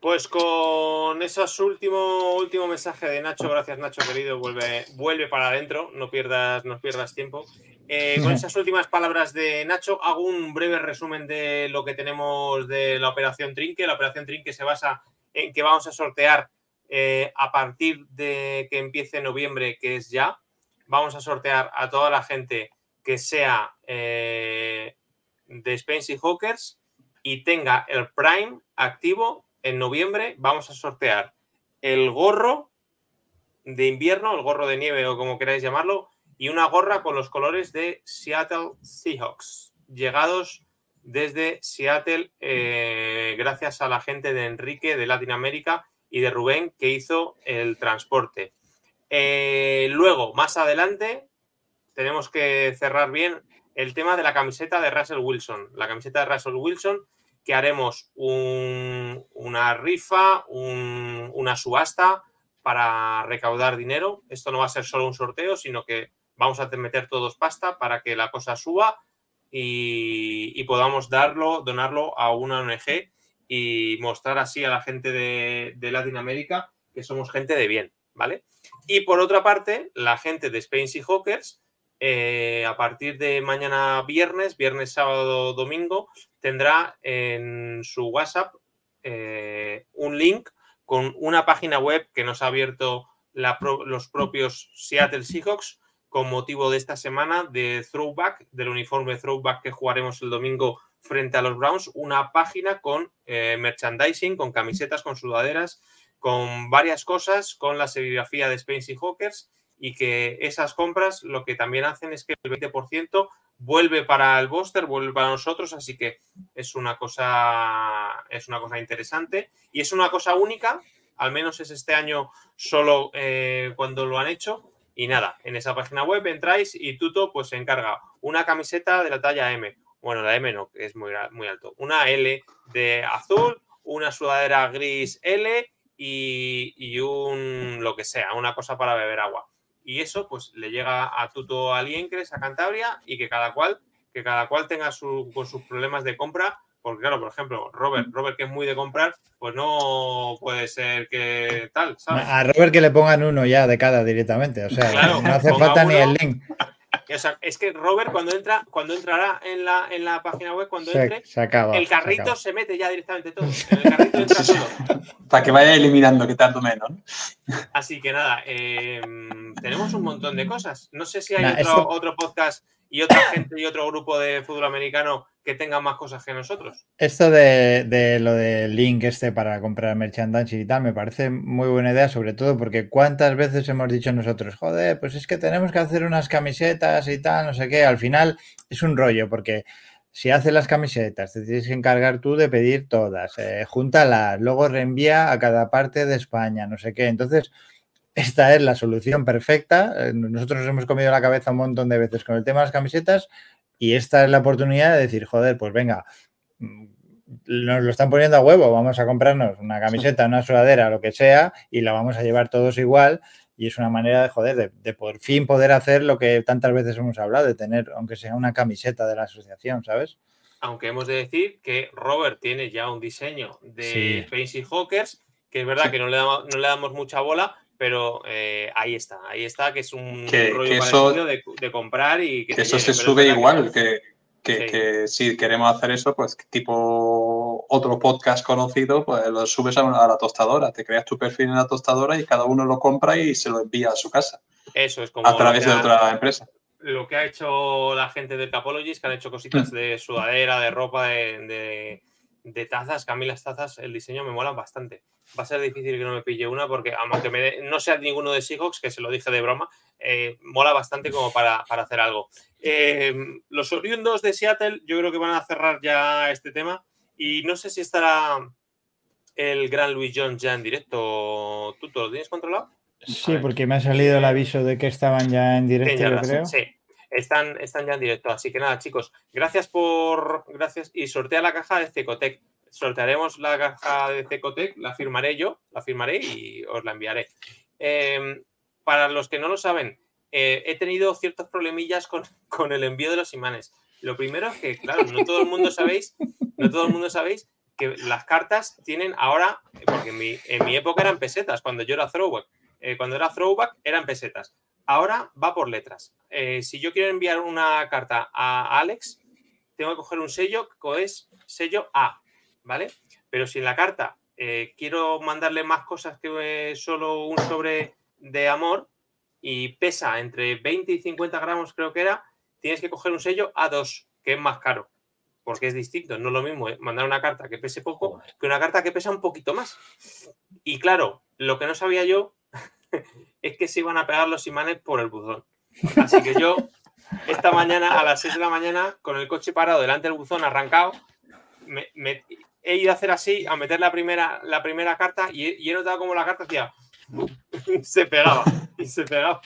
Pues con ese último, último mensaje de Nacho, gracias Nacho querido, vuelve, vuelve para adentro, no pierdas, no pierdas tiempo. Eh, con esas últimas palabras de Nacho, hago un breve resumen de lo que tenemos de la operación Trinque. La operación Trinque se basa en que vamos a sortear eh, a partir de que empiece noviembre, que es ya, vamos a sortear a toda la gente que sea eh, de Spencer Hawkers y tenga el Prime activo en noviembre. Vamos a sortear el gorro de invierno, el gorro de nieve o como queráis llamarlo, y una gorra con los colores de Seattle Seahawks, llegados desde Seattle eh, gracias a la gente de Enrique de Latinoamérica y de Rubén que hizo el transporte. Eh, luego, más adelante, tenemos que cerrar bien el tema de la camiseta de Russell Wilson. La camiseta de Russell Wilson, que haremos una rifa, una subasta para recaudar dinero. Esto no va a ser solo un sorteo, sino que vamos a meter todos pasta para que la cosa suba y, podamos darlo, donarlo a una ONG y mostrar así a la gente de, Latinoamérica que somos gente de bien, ¿vale? Y por otra parte, la gente de Spain Sea Hawkers, eh, a partir de mañana viernes, viernes, sábado, domingo, tendrá en su WhatsApp eh, un link con una página web que nos ha abierto los propios Seattle Seahawks con motivo de esta semana de Throwback, del uniforme Throwback que jugaremos el domingo frente a los Browns, una página con eh, merchandising, con camisetas, con sudaderas, con varias cosas, con la serigrafía de Spain y Hawkers y que esas compras lo que también hacen es que el 20% vuelve para el Buster, vuelve para nosotros, así que es una cosa es una cosa interesante. Y es una cosa única, al menos es este año solo eh, cuando lo han hecho. Y nada, en esa página web entráis y Tuto pues se encarga una camiseta de la talla M, bueno la M no, es muy, muy alto, una L de azul, una sudadera gris L y, un lo que sea, una cosa para beber agua. Y eso pues le llega a Tuto Aliencres, a Cantabria, y que cada cual, que cada cual tenga su, con sus problemas de compra, porque claro, por ejemplo, Robert, Robert que es muy de comprar, pues no puede ser que tal, A Robert que le pongan uno ya de cada directamente, o sea, no hace falta ni el link es que Robert cuando entra, cuando entrará en la, en la página web, cuando entre, el carrito se, mete ya directamente todo. el carrito entra todo. Para que vaya eliminando, que tanto menos. Así que nada, eh, tenemos un montón de cosas. No sé si hay otro, otro podcast y otra gente y otro grupo de fútbol americano que tengan más cosas que nosotros. Esto de, lo del link este para comprar merchandising y tal me parece muy buena idea, sobre todo porque cuántas veces hemos dicho nosotros, joder, pues es que tenemos que hacer unas camisetas y tal, no sé qué, al final es un rollo porque si haces las camisetas, te tienes que encargar tú de pedir todas, eh, júntalas, luego reenvía a cada parte de España, no sé qué. Entonces, esta es la solución perfecta. Eh, nosotros nos hemos comido la cabeza un montón de veces con el tema de las camisetas y esta es la oportunidad de decir, joder, pues venga, mm, nos lo están poniendo a huevo, vamos a comprarnos una camiseta, una sudadera, lo que sea, y la vamos a llevar todos igual. Y es una manera de, joder, de, por fin poder hacer lo que tantas veces hemos hablado, de tener, aunque sea una camiseta de la asociación, ¿sabes? Aunque hemos de decir que Robert tiene ya un diseño de sí. Hawkers, que es verdad que no le, damos, no le damos mucha bola, pero eh, ahí está, ahí está, que es un rollo de, comprar y que, eso se sube igual, que, que, si queremos hacer eso, pues tipo otro podcast conocido, pues lo subes a, la tostadora, te creas tu perfil en la tostadora y cada uno lo compra y se lo envía a su casa. Eso es como a través de otra empresa. Lo que ha hecho la gente de Capologist, que han hecho cositas de sudadera, de ropa, de de tazas, que a mí las tazas, el diseño me mola bastante. Va a ser difícil que no me pille una porque, aunque me no sea ninguno de Seahawks, que se lo dije de broma, eh, mola bastante como para, hacer algo. Eh, los oriundos de Seattle, yo creo que van a cerrar ya este tema y no sé si estará el gran Louis Jones ya en directo. ¿Tú, lo tienes controlado? Sí, porque me ha salido el aviso de que estaban ya en directo, yo creo. Sí, están, están ya en directo. Así que nada, chicos, gracias por. Gracias. Y sortea la caja de Cecotec. Sortearemos la caja de Cecotec, la firmaré yo, la firmaré y os la enviaré. Em, para los que no lo saben, eh, he tenido ciertos problemillas con, con, el envío de los imanes. Lo primero es que, claro, no todo el mundo sabéis, no todo el mundo sabéis que las cartas tienen ahora, porque en mi, época eran pesetas, cuando yo era throwback. Eh, cuando era throwback eran pesetas. Ahora va por letras. Eh, si yo quiero enviar una carta a Alex, tengo que coger un sello que es sello A, ¿vale? Pero si en la carta eh, quiero mandarle más cosas que eh, solo un sobre de amor y pesa entre 20 y 50 gramos, creo que era, tienes que coger un sello A2, que es más caro, porque es distinto. No es lo mismo mandar una carta que pese poco que una carta que pesa un poquito más. Y claro, lo que no sabía yo es que se iban a pegar los imanes por el buzón. Así que yo, esta mañana, a las 6 de la mañana, con el coche parado delante del buzón arrancado, he ido a hacer así, a meter la primera, la primera carta y he, y he notado como la carta hacía. se pegaba, y se pegaba.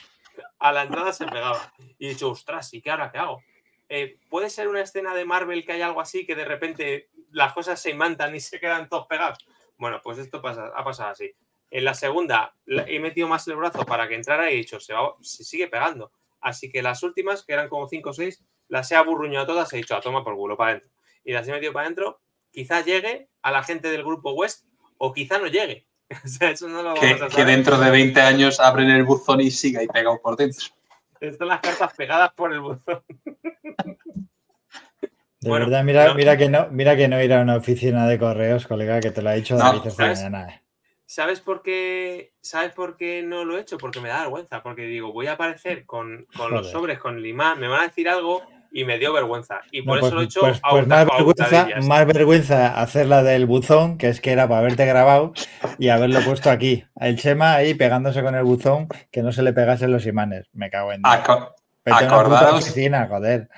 A la entrada se pegaba. Y he dicho, ostras, ¿y qué ahora qué hago? Eh, ¿Puede ser una escena de Marvel que hay algo así que de repente las cosas se imantan y se quedan todos pegados? Bueno, pues esto pasa, ha pasado así. En la segunda he metido más el brazo para que entrara y he dicho, se, va- se sigue pegando. Así que las últimas, que eran como 5 o 6, las he aburruñado todas, he dicho, a toma por culo, para adentro. Y las he metido para adentro, quizá llegue a la gente del grupo West o quizá no llegue. o sea, eso no lo Que, vamos a que dentro de 20 años abren el buzón y siga ahí pegado por dentro. Están las cartas pegadas por el buzón. De Bueno, verdad, mira, no- mira, que no, mira que no ir a una oficina de correos, colega, que te lo ha dicho No, David esta ¿sabes? mañana. ¿Sabes por qué? ¿Sabes por qué no lo he hecho? Porque me da vergüenza. Porque digo, voy a aparecer con, con los sobres, con el imán, me van a decir algo y me dio vergüenza. Y No, por pues, eso lo he hecho pues- a pues más, vergüenza, más vergüenza hacer la del buzón, que es que era para haberte grabado y haberlo puesto aquí. El Chema ahí pegándose con el buzón, que no se le pegasen los imanes. Me cago en. Aco- oficina, joder.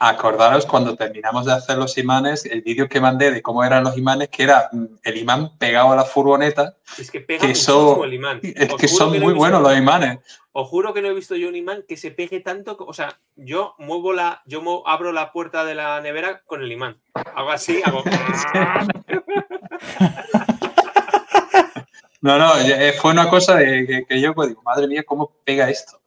Acordaros cuando terminamos de hacer los imanes, el vídeo que mandé de cómo eran los imanes, que era mm, el imán pegado a la furgoneta. Es que pega que muchísimo el imán. Es Os que son no muy buenos los imanes. Os juro que no he visto yo un imán que se pegue tanto. O sea, yo muevo la, yo abro la puerta de la nevera con el imán. Hago así, hago. No, no, eh, fue una cosa de que, que yo pues, digo, madre mía, ¿cómo pega esto?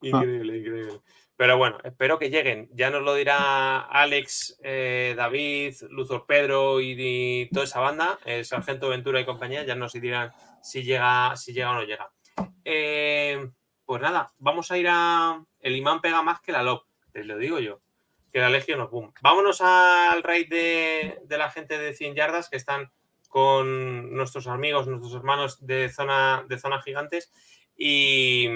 Increíble, increíble. Pero bueno, espero que lleguen. Ya nos lo dirá Alex, eh, David, Luzor Pedro y, toda esa banda, el Sargento Ventura y compañía, ya nos dirán si llega, si llega o no llega. Eh, pues nada, vamos a ir a. El imán pega más que la LOP, te lo digo yo. Que la Legion of Boom. Vámonos al raid de, de la gente de 100 yardas que están con nuestros amigos, nuestros hermanos de zona, de zona gigantes. Y,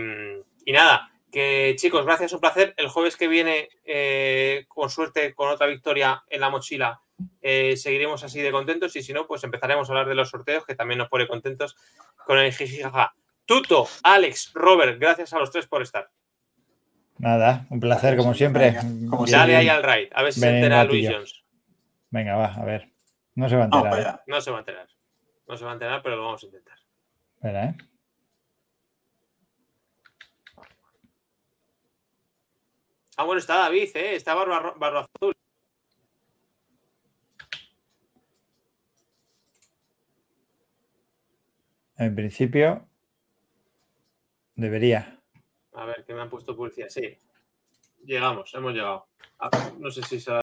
y nada, que chicos, gracias, un placer. El jueves que viene, eh, con suerte, con otra victoria en la mochila, eh, seguiremos así de contentos y si no, pues empezaremos a hablar de los sorteos, que también nos pone contentos con el jijijaja. Tuto, Alex, Robert, gracias a los tres por estar. Nada, un placer como siempre. Como Dale ahí al raid, a ver si se entera Luis. Jones. Venga, va, a ver. No se va a enterar. ¿eh? No se va a enterar. No se va a enterar, pero lo vamos a intentar. Espera, ¿eh? Ah, bueno, está David, ¿eh? Está Barba, Azul. En principio, debería. A ver, que me han puesto publicidad. Sí. Llegamos, hemos llegado. Ah, No sé si se